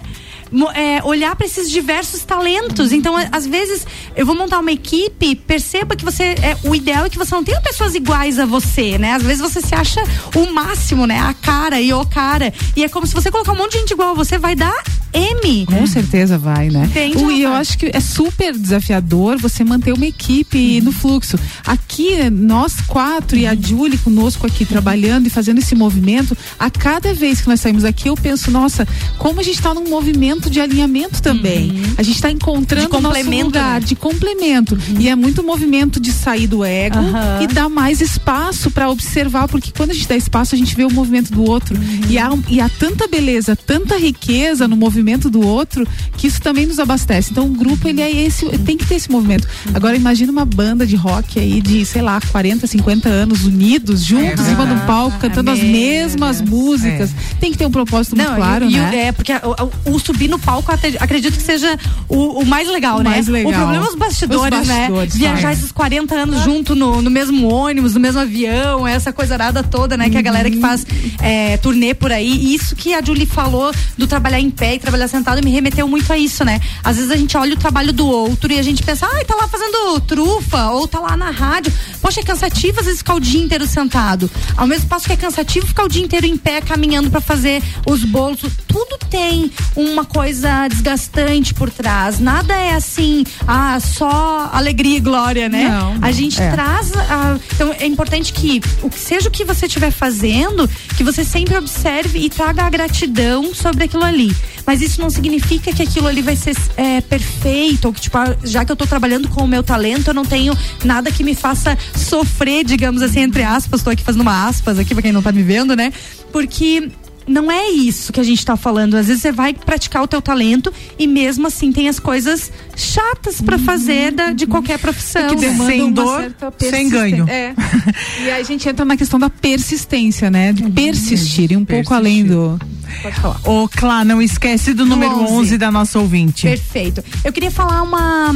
É, olhar para esses diversos talentos. Então, às vezes, eu vou montar uma equipe, perceba que você. É, o ideal é que você não tenha pessoas iguais a você, né? Às vezes você se acha o máximo, né? A cara e o cara. E é como se você colocar um monte de gente igual a você, vai dar M. Com certeza vai, né? Entende, O- e eu acho que é super desafiador você manter uma equipe no fluxo. Aqui, nós quatro e a Julie conosco aqui trabalhando e fazendo esse movimento, a cada vez que nós saímos aqui, eu penso, nossa, como a gente está num movimento de alinhamento também. A gente está encontrando De complemento, lugar né? de complemento. E é muito movimento de sair do ego Aham. e dar mais espaço para observar, porque quando a gente dá espaço, a gente vê o movimento do outro. E, há, um- e há tanta beleza, tanta riqueza no movimento do outro, que isso também nos abastece. Então o grupo, ele é esse, tem que ter esse movimento. Agora imagina uma banda de rock aí de, sei lá, 40, 50 anos unidos, juntos, em cima de um palco, cantando as Meu mesmas músicas. Tem que ter um propósito muito claro, e, e né? é, porque o, o- o subir no palco, acredito que seja o, o mais legal, O né? mais legal. O problema é os bastidores, Os bastidores, né? Viajar esses 40 anos junto no, no mesmo ônibus, no mesmo avião, essa coisa arada toda, né? Que a galera que Uhum. faz é, turnê por aí. E isso que a Julie falou do trabalhar em pé e trabalhar sentado me remeteu muito a isso, né? Às vezes a gente olha o trabalho do outro e a gente pensa, ai, tá lá fazendo trufa, ou tá lá na rádio. Poxa, é cansativo às vezes ficar o dia inteiro sentado. Ao mesmo passo que é cansativo ficar o dia inteiro em pé, caminhando pra fazer os bolos. Tudo tem uma coisa desgastante por trás. Nada é assim, ah, só alegria e glória, né? Não, a gente é. traz. a- então é importante que, o que seja o que você estiver fazendo, que você sempre observe e traga a gratidão sobre aquilo ali. Mas isso não significa que aquilo ali vai ser é, perfeito, ou que, tipo, ah, já que eu tô trabalhando com o meu talento, eu não tenho nada que me faça sofrer, digamos assim, entre aspas. Tô aqui fazendo uma aspas aqui pra quem não tá me vendo, né? Porque não é isso que a gente tá falando. Às vezes você vai praticar o teu talento e mesmo assim tem as coisas chatas pra fazer da- de qualquer profissão. que demanda Sem uma dor, certa sem ganho. É. e aí a gente entra na questão da persistência, né? De persistir e um pouco além do. Pode falar. Ô, Clá, não esquece do número 11. 11 da nossa ouvinte. Perfeito. Eu queria falar uma.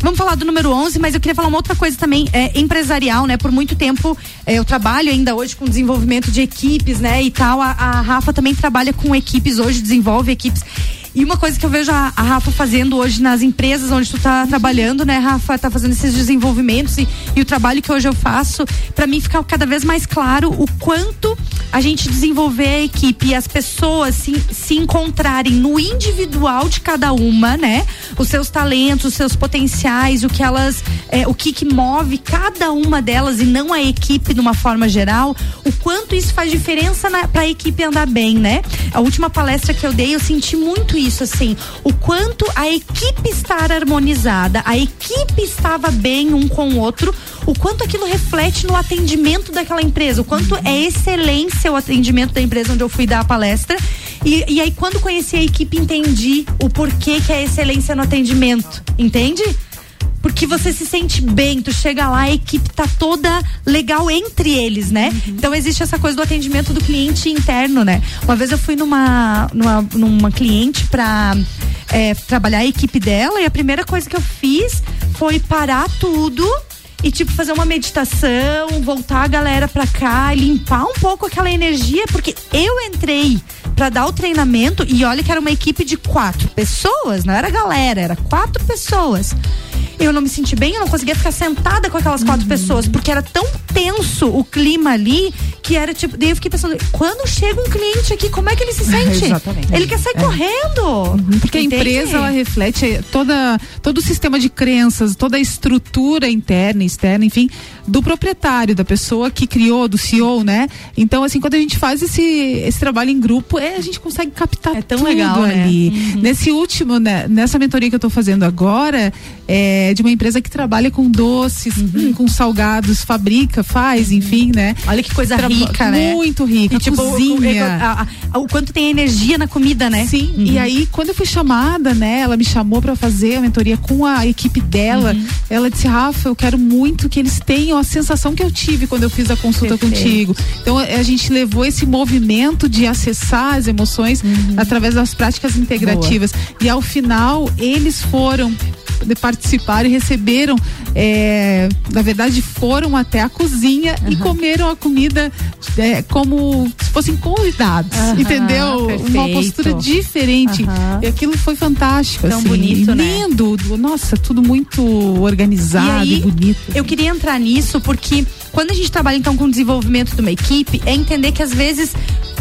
Vamos falar do número 11, mas eu queria falar uma outra coisa também, é, empresarial, né? Por muito tempo é, eu trabalho ainda hoje com desenvolvimento de equipes, né? E tal. A, a Rafa também trabalha com equipes hoje, desenvolve equipes. E uma coisa que eu vejo a, a Rafa fazendo hoje nas empresas onde tu tá trabalhando, né, Rafa? Tá fazendo esses desenvolvimentos e, e o trabalho que hoje eu faço, para mim fica cada vez mais claro o quanto a gente desenvolver a equipe e as pessoas se, se encontrarem no individual de cada uma, né? Os seus talentos, os seus potenciais, o que elas, é, o que que move cada uma delas e não a equipe de uma forma geral, o quanto isso faz diferença para a equipe andar bem, né? A última palestra que eu dei, eu senti muito isso, assim, o quanto a equipe estar harmonizada, a equipe estava bem um com o outro, o quanto aquilo reflete no atendimento daquela empresa, o quanto é excelência o atendimento da empresa onde eu fui dar a palestra E, e aí, quando conheci a equipe, entendi o porquê que é excelência no atendimento. Entende? Porque você se sente bem, tu chega lá, a equipe tá toda legal entre eles, né? Então existe essa coisa do atendimento do cliente interno, né? Uma vez eu fui numa, numa, numa cliente pra é, trabalhar a equipe dela e a primeira coisa que eu fiz foi parar tudo e tipo fazer uma meditação, voltar a galera pra cá, limpar um pouco aquela energia, porque eu entrei pra dar o treinamento e olha que era uma equipe de quatro pessoas, não era galera, era quatro pessoas. Eu não me senti bem, eu não conseguia ficar sentada com aquelas quatro pessoas, porque era tão tenso o clima ali que era tipo. Daí eu fiquei pensando, quando chega um cliente aqui, como é que ele se sente? Exatamente. Ele quer sair É. correndo. Porque a Entende? empresa ela reflete toda, todo o sistema de crenças, toda a estrutura interna e externa, enfim, do proprietário, da pessoa que criou, do CEO, né? Então, assim, quando a gente faz esse, esse trabalho em grupo, é, a gente consegue captar é tão tudo legal, né? ali. Uhum. Nesse último, né, nessa mentoria que eu tô fazendo agora, é de uma empresa que trabalha com doces, hum, com salgados, fabrica, faz, enfim, né? Olha que coisa Traba- rica, né? Muito rica. E, tipo, o- cozinha. o, a- a- o quanto tem energia na comida, né? Sim, e aí quando eu fui chamada, né, ela me chamou pra fazer a mentoria com a equipe dela. Uhum. Ela disse: "Rafa, eu quero muito que eles tenham a sensação que eu tive quando eu fiz a consulta Perfeito. contigo". Então a a gente levou esse movimento de acessar as emoções Uhum. através das práticas integrativas. E ao final eles foram de participar e receberam, é, na verdade, foram até a cozinha e comeram a comida é, como se fossem convidados, Aham, entendeu? Uma perfeito. postura diferente. Aham. E aquilo foi fantástico, Tão assim, bonito, né? lindo, nossa, tudo muito organizado e, aí, bonito. Eu queria entrar nisso porque quando a gente trabalha então com o desenvolvimento de uma equipe, é entender que às vezes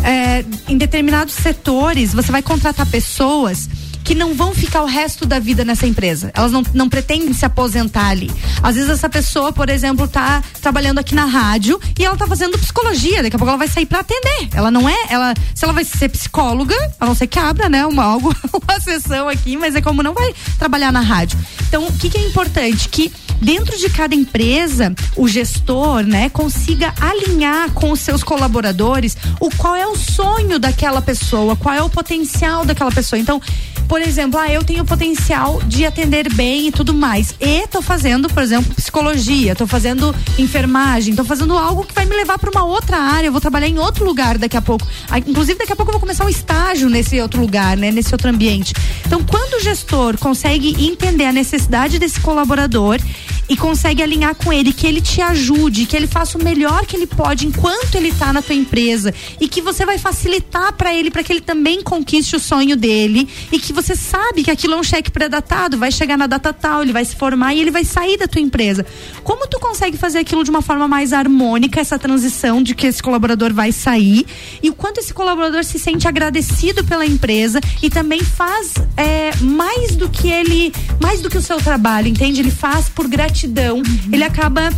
é, em determinados setores você vai contratar pessoas que não vão ficar o resto da vida nessa empresa. Elas não, não pretendem se aposentar ali. Às vezes essa pessoa, por exemplo, tá trabalhando aqui na rádio e ela tá fazendo psicologia. Daqui a pouco ela vai sair para atender. Ela não é, ela, se ela vai ser psicóloga, a não ser que abra, né, uma algo, uma sessão aqui, mas é como não vai trabalhar na rádio. Então, o que, que é importante? Que dentro de cada empresa, o gestor, né, consiga alinhar com os seus colaboradores o qual é o sonho daquela pessoa, qual é o potencial daquela pessoa. Então, por exemplo, ah, eu tenho potencial de atender bem e tudo mais. E tô fazendo, por exemplo, psicologia, tô fazendo enfermagem, tô fazendo algo que vai me levar para uma outra área, eu vou trabalhar em outro lugar daqui a pouco. Ah, Inclusive, daqui a pouco eu vou começar um estágio nesse outro lugar, né, nesse outro ambiente. Então, quando o gestor consegue entender a necessidade desse colaborador e consegue alinhar com ele, que ele te ajude, que ele faça o melhor que ele pode enquanto ele tá na tua empresa e que você vai facilitar para ele para que ele também conquiste o sonho dele e que você sabe que aquilo é um cheque pré-datado, vai chegar na data tal, ele vai se formar e ele vai sair da tua empresa. Como tu consegue fazer aquilo de uma forma mais harmônica, essa transição de que esse colaborador vai sair e o quanto esse colaborador se sente agradecido pela empresa e também faz é, mais do que ele, mais do que o seu trabalho, entende? Ele faz por gratidão, ele acaba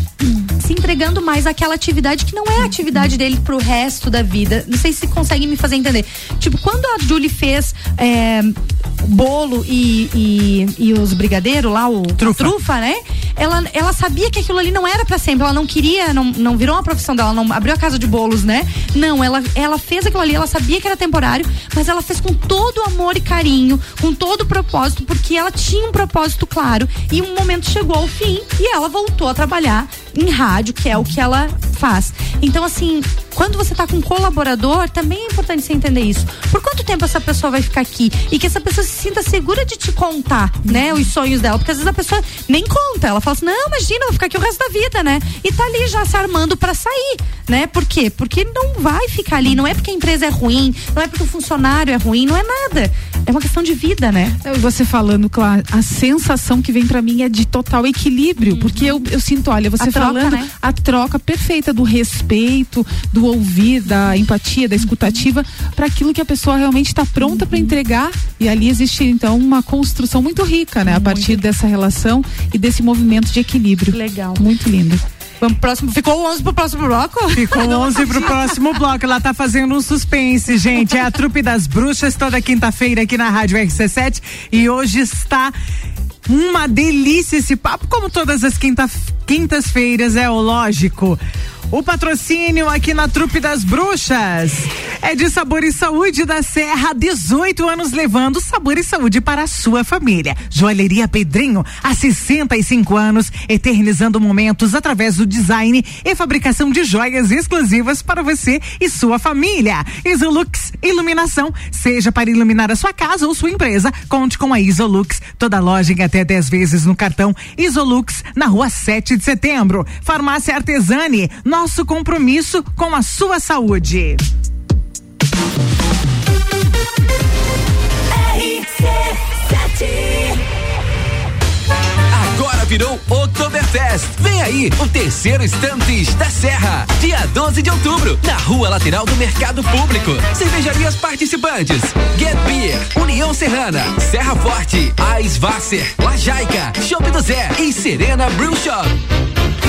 se entregando mais àquela atividade que não é a atividade dele pro resto da vida. Não sei se conseguem me fazer entender. Tipo, quando a Julie fez é, bolo e, e, e os brigadeiros lá, o trufa. trufa, né? Ela, ela sabia que aquilo ali não era para sempre. Ela não queria, não, não virou uma profissão dela, não abriu a casa de bolos, né? Não, ela, ela fez aquilo ali, ela sabia que era temporário, mas ela fez com todo amor e carinho, com todo o propósito, porque ela tinha um propósito claro. E um momento chegou ao fim e ela voltou a trabalhar em rádio, que é o que ela faz. Então, assim, quando você tá com um colaborador, também é importante você entender isso. Por quanto tempo essa pessoa vai ficar aqui? E que essa pessoa se sinta segura de te contar, né? Os sonhos dela. Porque às vezes a pessoa nem conta. Ela fala assim: não, imagina, vou ficar aqui o resto da vida, né? E tá ali já se armando para sair, né? Por quê? Porque não vai ficar ali. Não é porque a empresa é ruim, não é porque o funcionário é ruim, não é nada. É uma questão de vida, né? Você falando, claro, a sensação que vem pra mim é de total equilíbrio, porque eu, eu sinto, olha, você A troca, falando né? a troca perfeita do respeito, do ouvir, da empatia, da escutativa para aquilo que a pessoa realmente está pronta para entregar e ali existe então uma construção muito rica, né, a partir dessa relação e desse movimento de equilíbrio. Legal. Muito lindo. Vamos pro próximo. Ficou 11 pro próximo bloco? Ficou 11 pro próximo bloco. Ela tá fazendo um suspense, gente. É a trupe das bruxas toda quinta-feira aqui na Rádio RC7 e hoje está uma delícia esse papo, como todas as quinta, quintas-feiras, é o lógico. O patrocínio aqui na Trupe das Bruxas é de Sabor e Saúde da Serra, 18 anos levando sabor e saúde para a sua família. Joalheria Pedrinho, há 65 anos, eternizando momentos através do design e fabricação de joias exclusivas para você e sua família. Isolux Iluminação, seja para iluminar a sua casa ou sua empresa, conte com a Isolux. Toda loja em até 10 vezes no cartão Isolux, na rua 7 de setembro. Farmácia Artesani, nosso compromisso com a sua saúde. Agora virou Oktoberfest. Vem aí o terceiro Estantes da Serra. Dia 12 de outubro, na rua lateral do Mercado Público. Cervejarias participantes: Get Beer, União Serrana, Serra Forte, Eisvasser, Lajaica, Shop do Zé e Serena Brew Shop.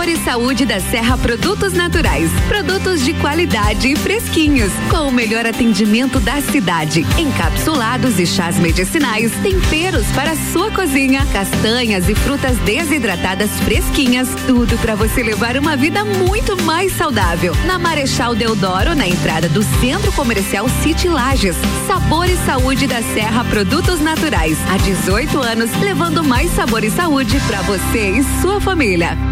Sabor e saúde da Serra Produtos Naturais. Produtos de qualidade e fresquinhos. Com o melhor atendimento da cidade. Encapsulados e chás medicinais. Temperos para sua cozinha. Castanhas e frutas desidratadas fresquinhas. Tudo para você levar uma vida muito mais saudável. Na Marechal Deodoro, na entrada do Centro Comercial City Lages. Sabor e saúde da Serra Produtos Naturais. Há 18 anos, levando mais sabor e saúde para você e sua família.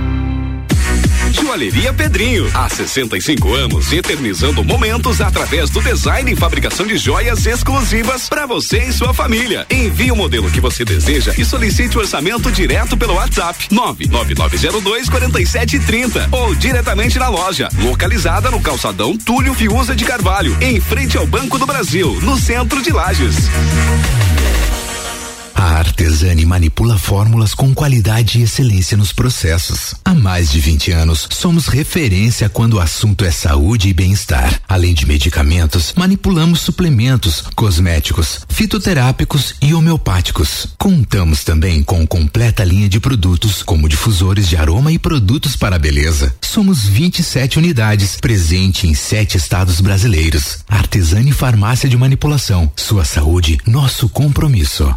Joalheria Pedrinho, há 65 anos, eternizando momentos através do design e fabricação de joias exclusivas para você e sua família. Envie o modelo que você deseja e solicite o orçamento direto pelo WhatsApp 99902 4730 ou diretamente na loja, localizada no calçadão Túlio Fiuza de Carvalho, em frente ao Banco do Brasil, no centro de Lages. A Artesani manipula fórmulas com qualidade e excelência nos processos. Há mais de 20 anos, somos referência quando o assunto é saúde e bem-estar. Além de medicamentos, manipulamos suplementos, cosméticos, fitoterápicos e homeopáticos. Contamos também com completa linha de produtos, como difusores de aroma e produtos para a beleza. Somos 27 unidades, presente em sete estados brasileiros. Artesani Farmácia de Manipulação. Sua saúde, nosso compromisso.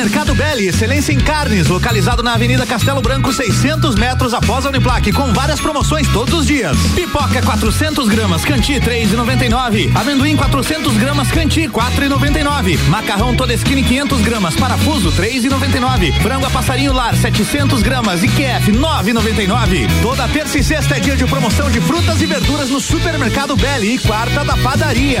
Supermercado Belli, excelência em carnes, localizado na Avenida Castelo Branco, 600 metros após a Uniplaque, com várias promoções todos os dias. Pipoca 400 gramas, Canti 3,99. Amendoim 400 gramas, Canti 4,99. Macarrão Todeskine 500 gramas, parafuso 3,99. Frango a passarinho lar 700 gramas, IQF 9,99. Toda terça e sexta é dia de promoção de frutas e verduras no Supermercado Belli e quarta da padaria.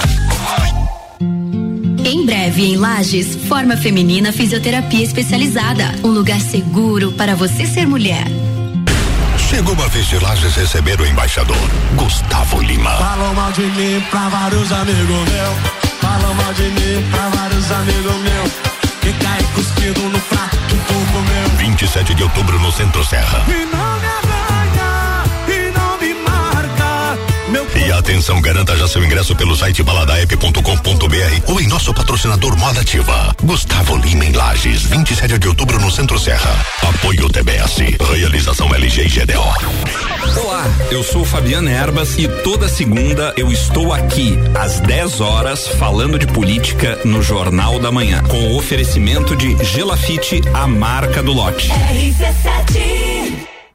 Em breve, em Lages, Forma Feminina Fisioterapia Especializada. Um lugar seguro para você ser mulher. Chegou a vez de Lages receber o embaixador, Gustavo Lima. Falam mal de mim pra vários amigos meus. Falam mal de mim pra vários amigos meus. Que cai cuspido no prato que tu comeu. 27 de outubro no Centro Serra. E não me E atenção, garanta já seu ingresso pelo site baladaep.com.br ou em nosso patrocinador Moda Ativa. Gustavo Lima em Lages, 27 de outubro no Centro Serra. Apoio TBS. Realização LG e GDO. Olá, eu sou Fabiana Erbas e toda segunda eu estou aqui às 10 horas falando de política no Jornal da Manhã, com o oferecimento de Gelafite, a marca do lote.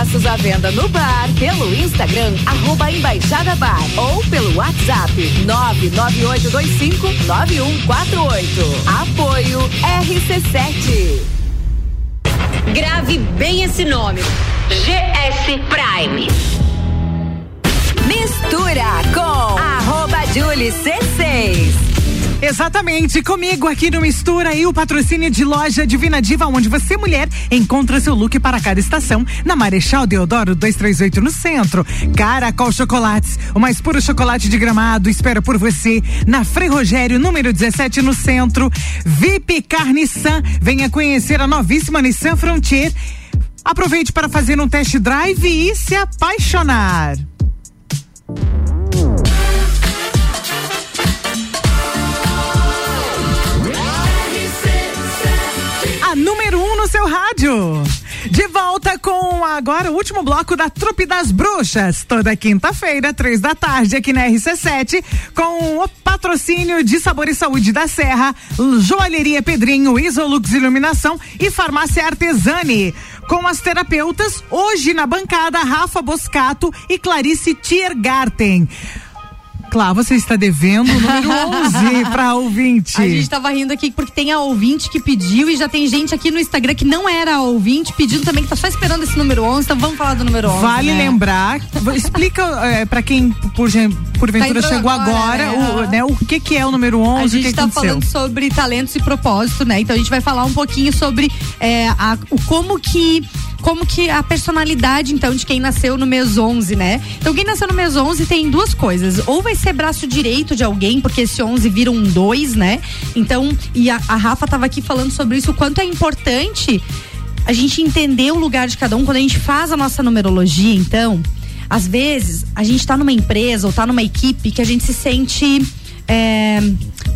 Ingressos à venda no bar, pelo Instagram, arroba Embaixada Bar, ou pelo WhatsApp 998259148. Apoio RC7. Grave bem esse nome. GS Prime. Mistura com arroba Julie C6. Exatamente, comigo aqui no Mistura e o patrocínio de loja Divina Diva, onde você, mulher, encontra seu look para cada estação, na Marechal Deodoro 238 no centro. Caracol Chocolates, o mais puro chocolate de gramado, espera por você, na Frei Rogério, número 17 no centro. VIP Carne Nissan, venha conhecer a novíssima Nissan Frontier. Aproveite para fazer um test drive e se apaixonar. Seu rádio. De volta com agora o último bloco da Trupe das Bruxas. Toda quinta-feira, três da tarde, aqui na RC7, com o patrocínio de Sabor e Saúde da Serra, Joalheria Pedrinho, Isolux Iluminação e Farmácia Artesani. Com as terapeutas, hoje na bancada, Rafa Boscato e Clarice Tiergarten. Clá, você está devendo o número 11 para ouvinte. A gente tava rindo aqui porque tem a ouvinte que pediu e já tem gente aqui no Instagram que não era a ouvinte pedindo também que tá só esperando esse número 11, então vamos falar do número 11. Vale né? lembrar, explica é, para quem por, porventura Tá chegou agora, agora, né? o, né, o que que é o número 11, A gente está falando sobre talentos e propósito, né? Então a gente vai falar um pouquinho sobre é, a- o como que como que a personalidade então de quem nasceu no mês 11, né? Então quem nasceu no mês 11 tem duas coisas, ou vai ser braço direito de alguém, porque esse 11 vira um 2, né? Então, e a, a Rafa tava aqui falando sobre isso, o quanto é importante a gente entender o lugar de cada um quando a gente faz a nossa numerologia, então, às vezes a gente tá numa empresa ou tá numa equipe que a gente se sente é,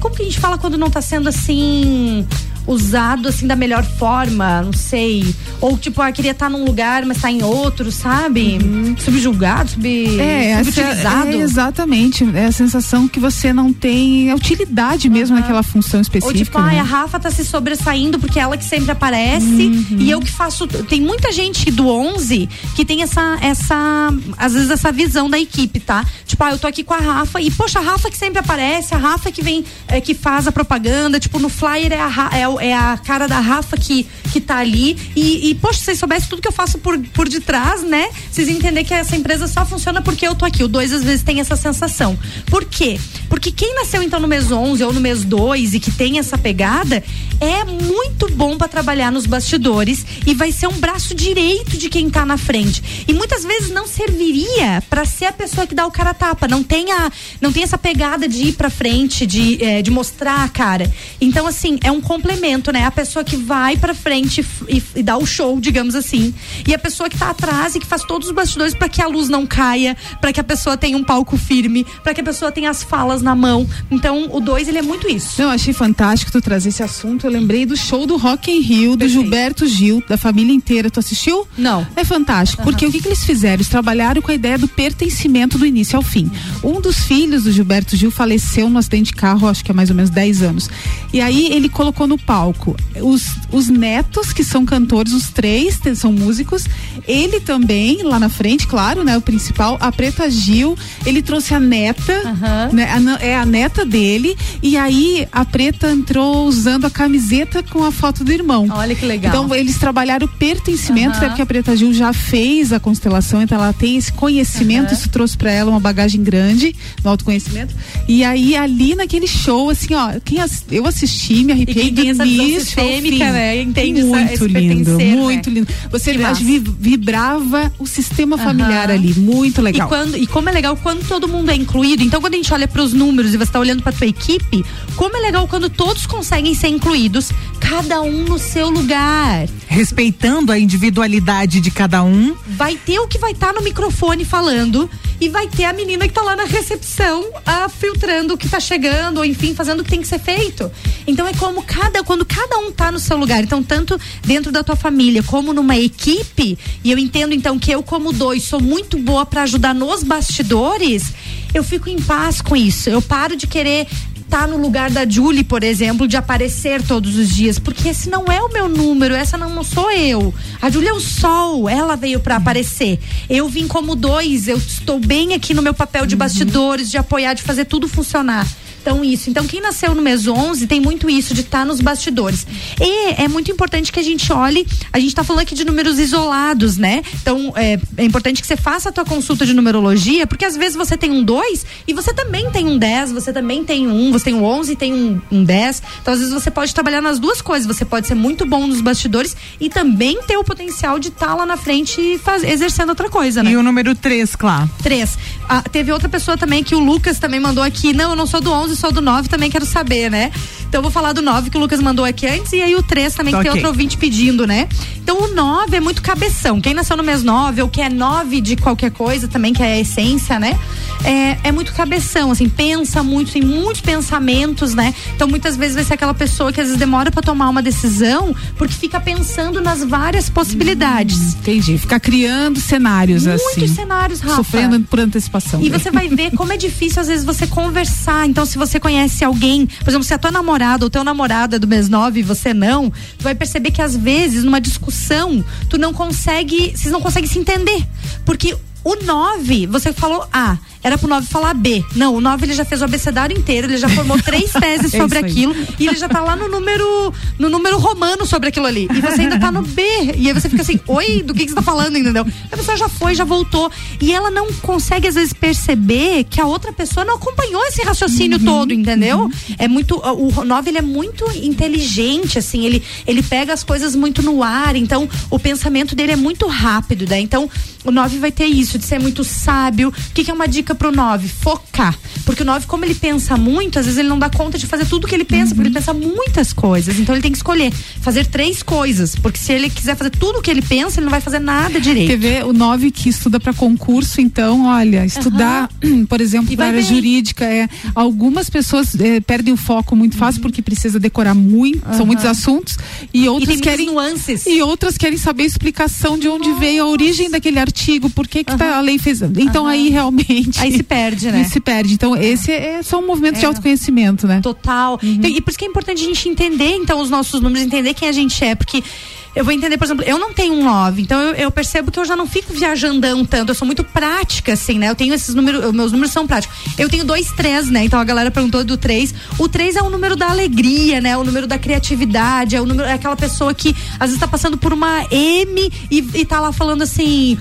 como que a gente fala quando não tá sendo assim usado assim da melhor forma, não sei. Ou tipo, ah, queria estar num lugar, mas tá em outro, sabe? Subjulgado, sub, É, essa subutilizado. é exatamente. É a sensação que você não tem a utilidade mesmo naquela função Ou específica. tipo, ai, né? a Rafa tá se sobressaindo porque é ela que sempre aparece Uhum. e eu que faço. Tem muita gente do 11 que tem essa, essa, às vezes essa visão da equipe, tá? Tipo, ah, eu tô aqui com a Rafa e, poxa, a Rafa que sempre aparece, a Rafa que vem, é, que faz a propaganda, tipo, no flyer é a, é, o- é a cara da Rafa que, que tá ali e, e, poxa, se vocês soubessem tudo que eu faço por, por detrás, né? Vocês entender que essa empresa só funciona porque eu tô aqui. O 2 às vezes tem essa sensação. Por quê? Porque quem nasceu então no mês 11 ou no mês 2 e que tem essa pegada é muito bom para trabalhar nos bastidores e vai ser um braço direito de quem tá na frente. E muitas vezes não serviria para ser a pessoa que dá o cara a tapa, não tem a, não tem essa pegada de ir para frente, de, eh, de mostrar a cara. Então assim, é um complemento, né? A pessoa que vai para frente e, e dá o show, digamos assim, e a pessoa que tá atrás e que faz todos os bastidores para que a luz não caia, para que a pessoa tenha um palco firme, para que a pessoa tenha as falas na mão. Então, o dois ele é muito isso. Eu achei fantástico tu trazer esse assunto. Lembrei do show do Rock in Rio, do Gilberto Gil, da família inteira. Tu assistiu? Não. É fantástico, porque o que, que eles fizeram? Eles trabalharam com a ideia do pertencimento do início ao fim. Um dos filhos do Gilberto Gil faleceu num acidente de carro, acho que há mais ou menos 10 anos. E aí ele colocou no palco os, os netos, que são cantores, os três são músicos. Ele também, lá na frente, claro, né? O principal, a Preta Gil. Ele trouxe a neta, né, a é a neta dele. E aí a Preta entrou usando a camiseta com a foto do irmão. Olha que legal. Então eles trabalharam o pertencimento, Aham. até porque a Preta Gil já fez a constelação, então ela tem esse conhecimento, isso trouxe pra ela uma bagagem grande no autoconhecimento. E aí ali naquele show, assim, ó, quem eu assisti, me arrepiei quem tem do essa sistêmica, né, entende essa- muito lindo, muito né? lindo. Você vibrava o sistema familiar Aham. ali, muito legal. E, quando, e como é legal quando todo mundo é incluído. Então, quando a gente olha para os números e você está olhando para tua equipe, como é legal quando todos conseguem ser incluídos, cada um no seu lugar. Respeitando a individualidade de cada um. Vai ter o que vai estar no microfone falando e vai ter a menina que tá lá na recepção ah, filtrando o que tá chegando, ou enfim, fazendo o que tem que ser feito. Então é como cada, quando cada um tá no seu lugar. Então, tanto dentro da tua família como numa equipe, e eu entendo então que eu, como dois, sou muito boa para ajudar nos bastidores, eu fico em paz com isso. Eu paro de querer estar no lugar da Julie, por exemplo, de aparecer todos os dias, porque esse não é o meu número, essa não, não sou eu. A Julie é o sol, ela veio para aparecer. Eu vim como dois, eu estou bem aqui no meu papel de bastidores, de apoiar, de fazer tudo funcionar. Então, isso. Então, quem nasceu no mês 11 tem muito isso de estar nos bastidores. E é muito importante que a gente olhe. A gente está falando aqui de números isolados, né? Então, é, é importante que você faça a tua consulta de numerologia, porque às vezes você tem um 2 e você também tem um 10, você também tem um 1, você tem um 11 e tem um, um 10. Então, às vezes você pode trabalhar nas duas coisas. Você pode ser muito bom nos bastidores e também ter o potencial de estar lá na frente e faz, exercendo outra coisa, né? E o número 3, claro. Três. Ah, teve outra pessoa também que o Lucas também mandou aqui. Não, eu não sou do 11, sou do 9, também quero saber, né? Então eu vou falar do 9 que o Lucas mandou aqui antes e aí o 3 também que tem Ok. outro ouvinte pedindo, né? Então o 9 é muito cabeção. Quem nasceu no mês 9 ou que é 9 de qualquer coisa também, que é a essência, né? É, é muito cabeção, assim, pensa muito, tem muitos pensamentos, né? Então muitas vezes vai ser aquela pessoa que às vezes demora pra tomar uma decisão porque fica pensando nas várias possibilidades. Entendi. Ficar criando cenários Muitos assim. cenários, Rafa. Sofrendo por antecipação. E você vai ver como é difícil, às vezes, você conversar. Então, se você conhece alguém, por exemplo, se a tua namorada ou teu namorado é do mês 9 e você não, tu vai perceber que às vezes, numa discussão, tu não consegue, vocês não conseguem se entender. Porque o 9, você falou A, era pro 9 falar B. Não, o 9 ele já fez o abecedário inteiro, ele já formou três teses É sobre aquilo e ele já tá lá no número no número romano sobre aquilo ali. E você ainda tá no B. E aí você fica assim, oi, do que, que você tá falando, entendeu? A pessoa já foi, já voltou. E ela não consegue, às vezes, perceber que a outra pessoa não acompanhou esse raciocínio todo, entendeu? É muito. O 9 ele é muito inteligente, assim, ele, ele pega as coisas muito no ar, então o pensamento dele é muito rápido, né? Então, o 9 vai ter isso, de ser muito sábio. O que, que é uma dica pro 9? Focar. Porque o 9, como ele pensa muito, às vezes ele não dá conta de fazer tudo que ele pensa, porque ele pensa muitas coisas. Então ele tem que escolher fazer três coisas. Porque se ele quiser fazer tudo o que ele pensa, ele não vai fazer nada direito. Ver o 9 que estuda para concurso, então, olha, estudar, por exemplo, E para área bem. jurídica, é, algumas pessoas eh, perdem o foco muito fácil porque precisa decorar muito, são muitos assuntos, e outras muitas querem nuances. e outras querem saber a explicação de onde veio a origem daquele artigo, por que que tá, a lei fez. Então aí realmente Aí se perde, né? se perde. Então esse é só um movimento de É. autoconhecimento, né? Total. Então, e por isso que é importante a gente entender, então, os nossos números, entender quem a gente é, porque eu vou entender, por exemplo, eu não tenho um 9, então eu, eu percebo que eu já não fico viajandão tanto, eu sou muito prática, assim, né? Eu tenho esses números, meus números são práticos. Eu tenho dois, três, né? Então a galera perguntou do três. O três é o número da alegria, né? O número da criatividade, é o número, é aquela pessoa que às vezes tá passando por uma M e, e tá lá falando assim.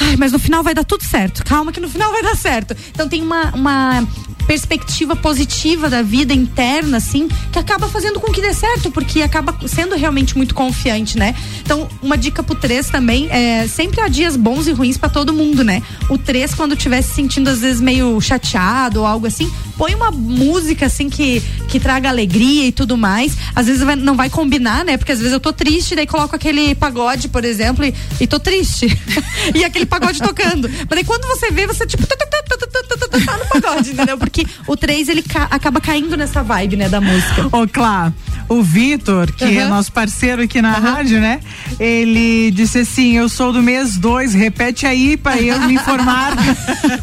Ai, mas no final vai dar tudo certo. Calma que no final vai dar certo. Então tem uma, uma perspectiva positiva da vida interna, assim, que acaba fazendo com que dê certo, porque acaba sendo realmente muito confiante, né? Então, uma dica pro 3 também é sempre há dias bons e ruins para todo mundo, né? O 3, quando estiver se sentindo às vezes meio chateado ou algo assim, põe uma música assim que, que traga alegria e tudo mais. Às vezes vai- não vai combinar, né? Porque às vezes eu tô triste, daí coloco aquele pagode, por exemplo, e, e tô triste. e aquele de pagode tocando. Mas daí quando você vê, você tipo. Tá, no pagode, entendeu? Porque o 3 ele ca acaba caindo nessa vibe, né, da música. Ô, oh, claro o Vitor, que é Aham. nosso parceiro aqui na rádio, né? Ele disse assim: Eu sou do mês 2, repete aí pra eu me informar.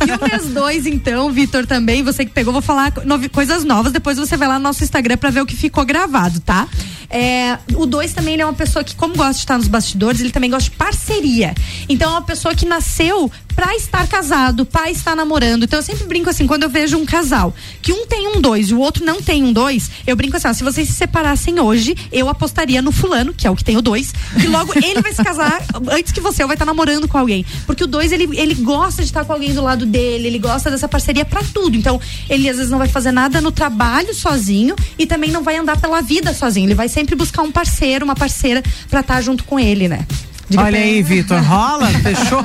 E o mês 2, então, Vitor, também, você que pegou, vou falar coisas novas, depois você vai lá no nosso Instagram pra ver o que ficou gravado, tá? É, o 2 também ele é uma pessoa que, como gosta de estar nos bastidores, ele também gosta de parceria. Então é uma pessoa que nasceu pra estar casado, pra estar namorando. Então eu sempre brinco assim, quando eu vejo um casal que um tem um dois e o outro não tem um dois, eu brinco assim, ó, se vocês se separassem hoje, eu apostaria no fulano, que é o que tem o dois, que logo ele vai se casar antes que você, ou vai estar namorando com alguém. Porque o dois, ele, ele gosta de estar com alguém do lado dele, ele gosta dessa parceria pra tudo. Então, ele às vezes não vai fazer nada no trabalho sozinho e também não vai andar pela vida sozinho. Ele vai sempre buscar um parceiro, uma parceira pra estar junto com ele, né? Diga Olha aí. Vitor, rola? Fechou?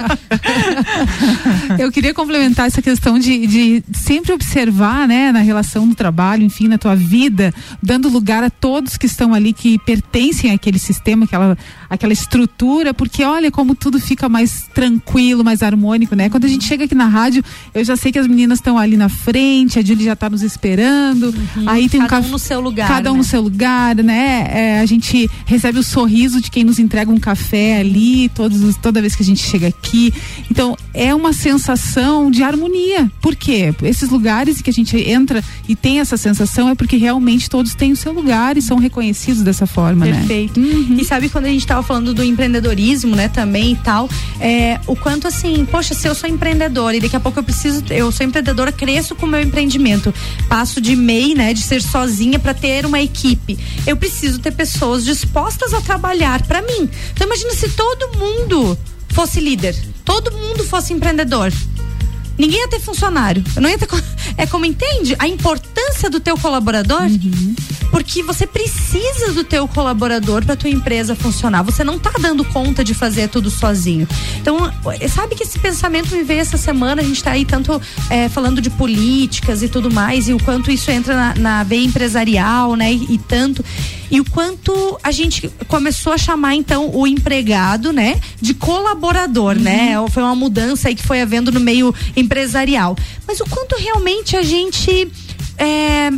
Eu queria complementar essa questão de, de sempre observar, né, na relação do trabalho, enfim, na tua vida, dando lugar a todos que estão ali, que pertencem àquele sistema, aquela, aquela estrutura, porque olha como tudo fica mais tranquilo, mais harmônico, né? Quando a gente chega aqui na rádio, eu já sei que as meninas estão ali na frente, a Julie já está nos esperando, aí tem um Uhum. Cada um café- no seu lugar, Cada um né? no seu lugar, né? É, a gente recebe o sorriso de quem nos entrega um café ali, todos, os- toda vez que a gente chega aqui. Então, é uma sensação de harmonia. Por quê? Esses lugares que a gente entra e tem essa sensação é porque realmente todos têm o seu lugar e são reconhecidos dessa forma, né? Perfeito. E sabe quando a gente falando do empreendedorismo, né, também e tal, é, o quanto assim, poxa, se eu sou empreendedora e daqui a pouco eu preciso, eu sou empreendedora, cresço com o meu empreendimento, passo de MEI, né, de ser sozinha para ter uma equipe. Eu preciso ter pessoas dispostas a trabalhar para mim. Então imagina se todo mundo fosse líder, todo mundo fosse empreendedor. Ninguém ia ter funcionário. Eu não ia ter. É como entende a importância do teu colaborador? Porque você precisa do teu colaborador para tua empresa funcionar. Você não tá dando conta de fazer tudo sozinho. Então, sabe que esse pensamento me veio essa semana. A gente tá aí tanto eh, falando de políticas e tudo mais, e o quanto isso entra na, na veia empresarial, né? E, e tanto. E o quanto a gente começou a chamar, então, o empregado, né? De colaborador, né? Foi uma mudança aí que foi havendo no meio empresarial. Mas o quanto realmente a gente. é,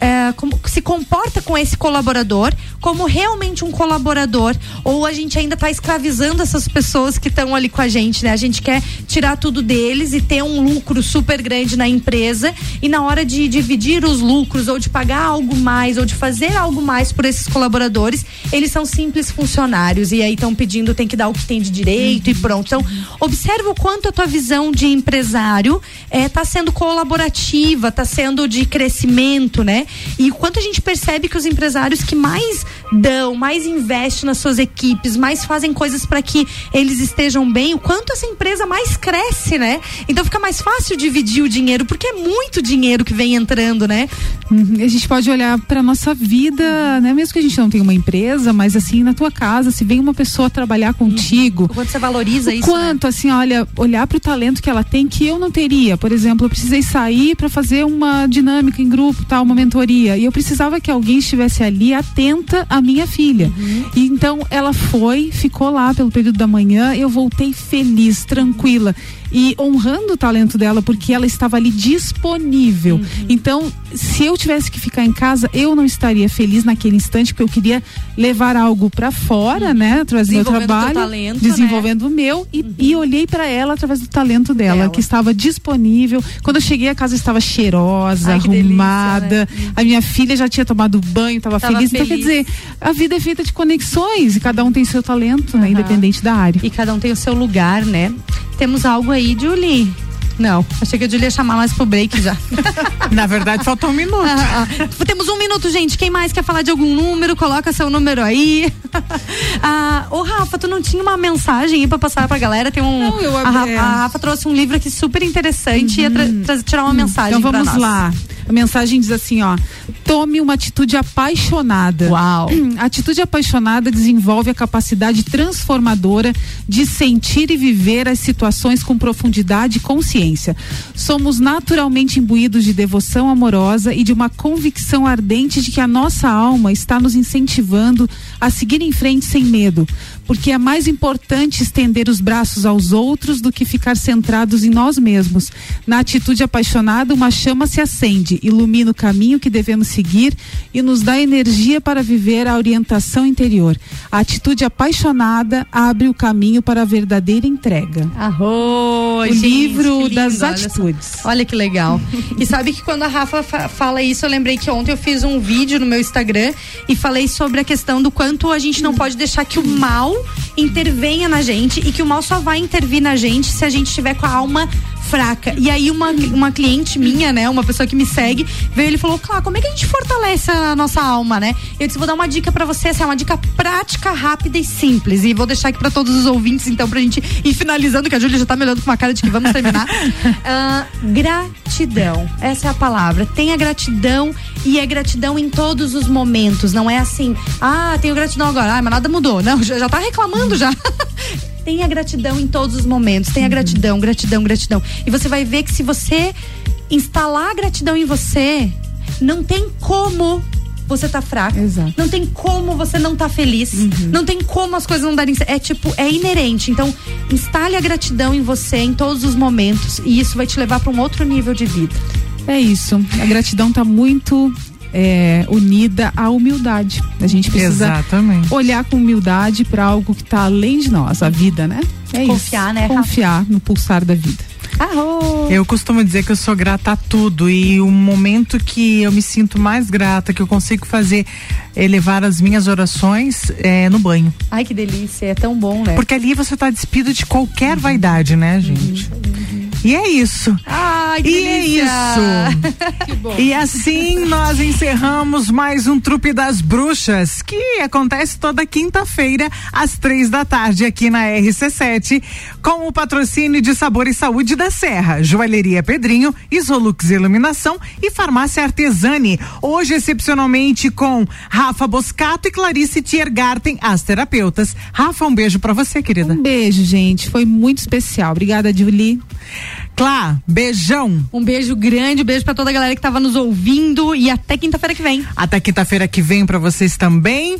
é, como- se comporta com esse colaborador como realmente um colaborador ou a gente ainda está escravizando essas pessoas que estão ali com a gente, né? A gente quer tirar tudo deles e ter um lucro super grande na empresa e na hora de dividir os lucros ou de pagar algo mais ou de fazer algo mais por esses colaboradores, eles são simples funcionários e aí estão pedindo tem que dar o que tem de direito e pronto. Então, observa o quanto a tua visão de empresário está sendo colaborativa, está sendo de crescimento, né? E o quanto a gente percebe que os empresários que mais dão, mais investem nas suas equipes, mais fazem coisas para que eles estejam bem, o quanto essa empresa mais cresce, né? Então fica mais fácil dividir o dinheiro, porque é muito dinheiro que vem entrando, né? Uhum. A gente pode olhar para nossa vida, né? Mesmo que a gente não tenha uma empresa, mas assim, na tua casa, se vem uma pessoa trabalhar contigo. O quanto você valoriza isso, né? quanto, assim, olha, olhar para o talento que ela tem que eu não teria. Por exemplo, eu precisei sair para fazer uma dinâmica em grupo, tal, uma mentoria. E eu precisava que alguém estivesse ali atenta à minha filha. E então ela foi, ficou lá pelo período da manhã, eu voltei feliz, tranquila. E honrando o talento dela, porque ela estava ali disponível. Então, se eu tivesse que ficar em casa, eu não estaria feliz naquele instante, porque eu queria levar algo para fora, né? Através do meu trabalho, talento, né? desenvolvendo o meu e, e olhei para ela através do talento dela, que estava disponível. Quando eu cheguei a casa estava cheirosa, Ai, que delícia, arrumada. A minha filha já tinha tomado banho, estava Tava feliz. Então quer feliz. dizer, a vida é feita de conexões e cada um tem seu talento, né, Aham. independente da área. E cada um tem o seu lugar, né? Temos algo aí, Julie. Não, achei que a Julia ia chamar mais pro break já. Na verdade, faltou um minuto. Ah, ah. Temos um minuto, gente. Quem mais quer falar de algum número? Coloca seu número aí. ah, ô, Rafa, tu não tinha uma mensagem aí pra passar pra galera? Tem um. Não, eu a, Rafa, abri- a Rafa trouxe um livro aqui super interessante e ia tra- tra- tirar uma mensagem. Então vamos lá. A mensagem diz assim, ó: tome uma atitude apaixonada. Uau. A atitude apaixonada desenvolve a capacidade transformadora de sentir e viver as situações com profundidade e consciência. Somos naturalmente imbuídos de devoção amorosa e de uma convicção ardente de que a nossa alma está nos incentivando a seguir em frente sem medo, porque é mais importante estender os braços aos outros do que ficar centrados em nós mesmos. Na atitude apaixonada, uma chama se acende, ilumina o caminho que devemos seguir e nos dá energia para viver a orientação interior. A atitude apaixonada abre o caminho para a verdadeira entrega. O livro lindo, das olha só. atitudes. Olha que legal. e sabe que quando a Rafa fa- fala isso, eu lembrei que ontem eu fiz um vídeo no meu Instagram e falei sobre a questão do quanto a gente não pode deixar que o mal intervenha na gente e que o mal só vai intervir na gente se a gente estiver com a alma fraca. E aí uma, uma cliente minha, né, uma pessoa que me segue, veio e falou, claro, como é que a gente fortalece a nossa alma, né? Eu disse, vou dar uma dica pra você, essa é uma dica prática, rápida e simples. E vou deixar aqui pra todos os ouvintes, então, pra gente ir finalizando, que a Júlia já tá me olhando com uma cara de que vamos terminar. Ah, gratidão. Essa é a palavra. Tenha gratidão e é gratidão em todos os momentos. Não é assim, ah, tenho gratidão agora, ah, mas nada mudou. Não, já, já tá reclamando já. Tenha gratidão em todos os momentos. Tenha gratidão, gratidão, gratidão. E você vai ver que se você instalar a gratidão em você, não tem como você tá fraco. Não tem como você não tá feliz. Não tem como as coisas não darem certo. É tipo, é inerente. Então, instale a gratidão em você em todos os momentos. E isso vai te levar para um outro nível de vida. É isso. A gratidão está muito é, unida à humildade. A gente precisa Exatamente. olhar com humildade para algo que está além de nós, a vida, né? É Confiar, isso. né? Confiar no pulsar da vida. Arro! Eu costumo dizer que eu sou grata a tudo e o momento que eu me sinto mais grata, que eu consigo fazer elevar as minhas orações é no banho. Ai, que delícia. É tão bom, né? Porque ali você tá despido de qualquer vaidade, né, gente? E é isso. Ai, que e é delícia. isso. E assim nós encerramos mais um Trupe das Bruxas, que acontece toda quinta-feira, às três da tarde, aqui na RC7, com o patrocínio de Sabor e Saúde da Serra, Joalheria Pedrinho, Isolux Iluminação e Farmácia Artesani. Hoje, excepcionalmente, com Rafa Boscato e Clarice Tiergarten, as terapeutas. Rafa, um beijo pra você, querida. Um beijo, gente. Foi muito especial. Obrigada, Julie. Clá, beijão. Um beijo grande, um beijo pra toda a galera que tava nos ouvindo e até quinta-feira que vem. Até quinta-feira que vem pra vocês também.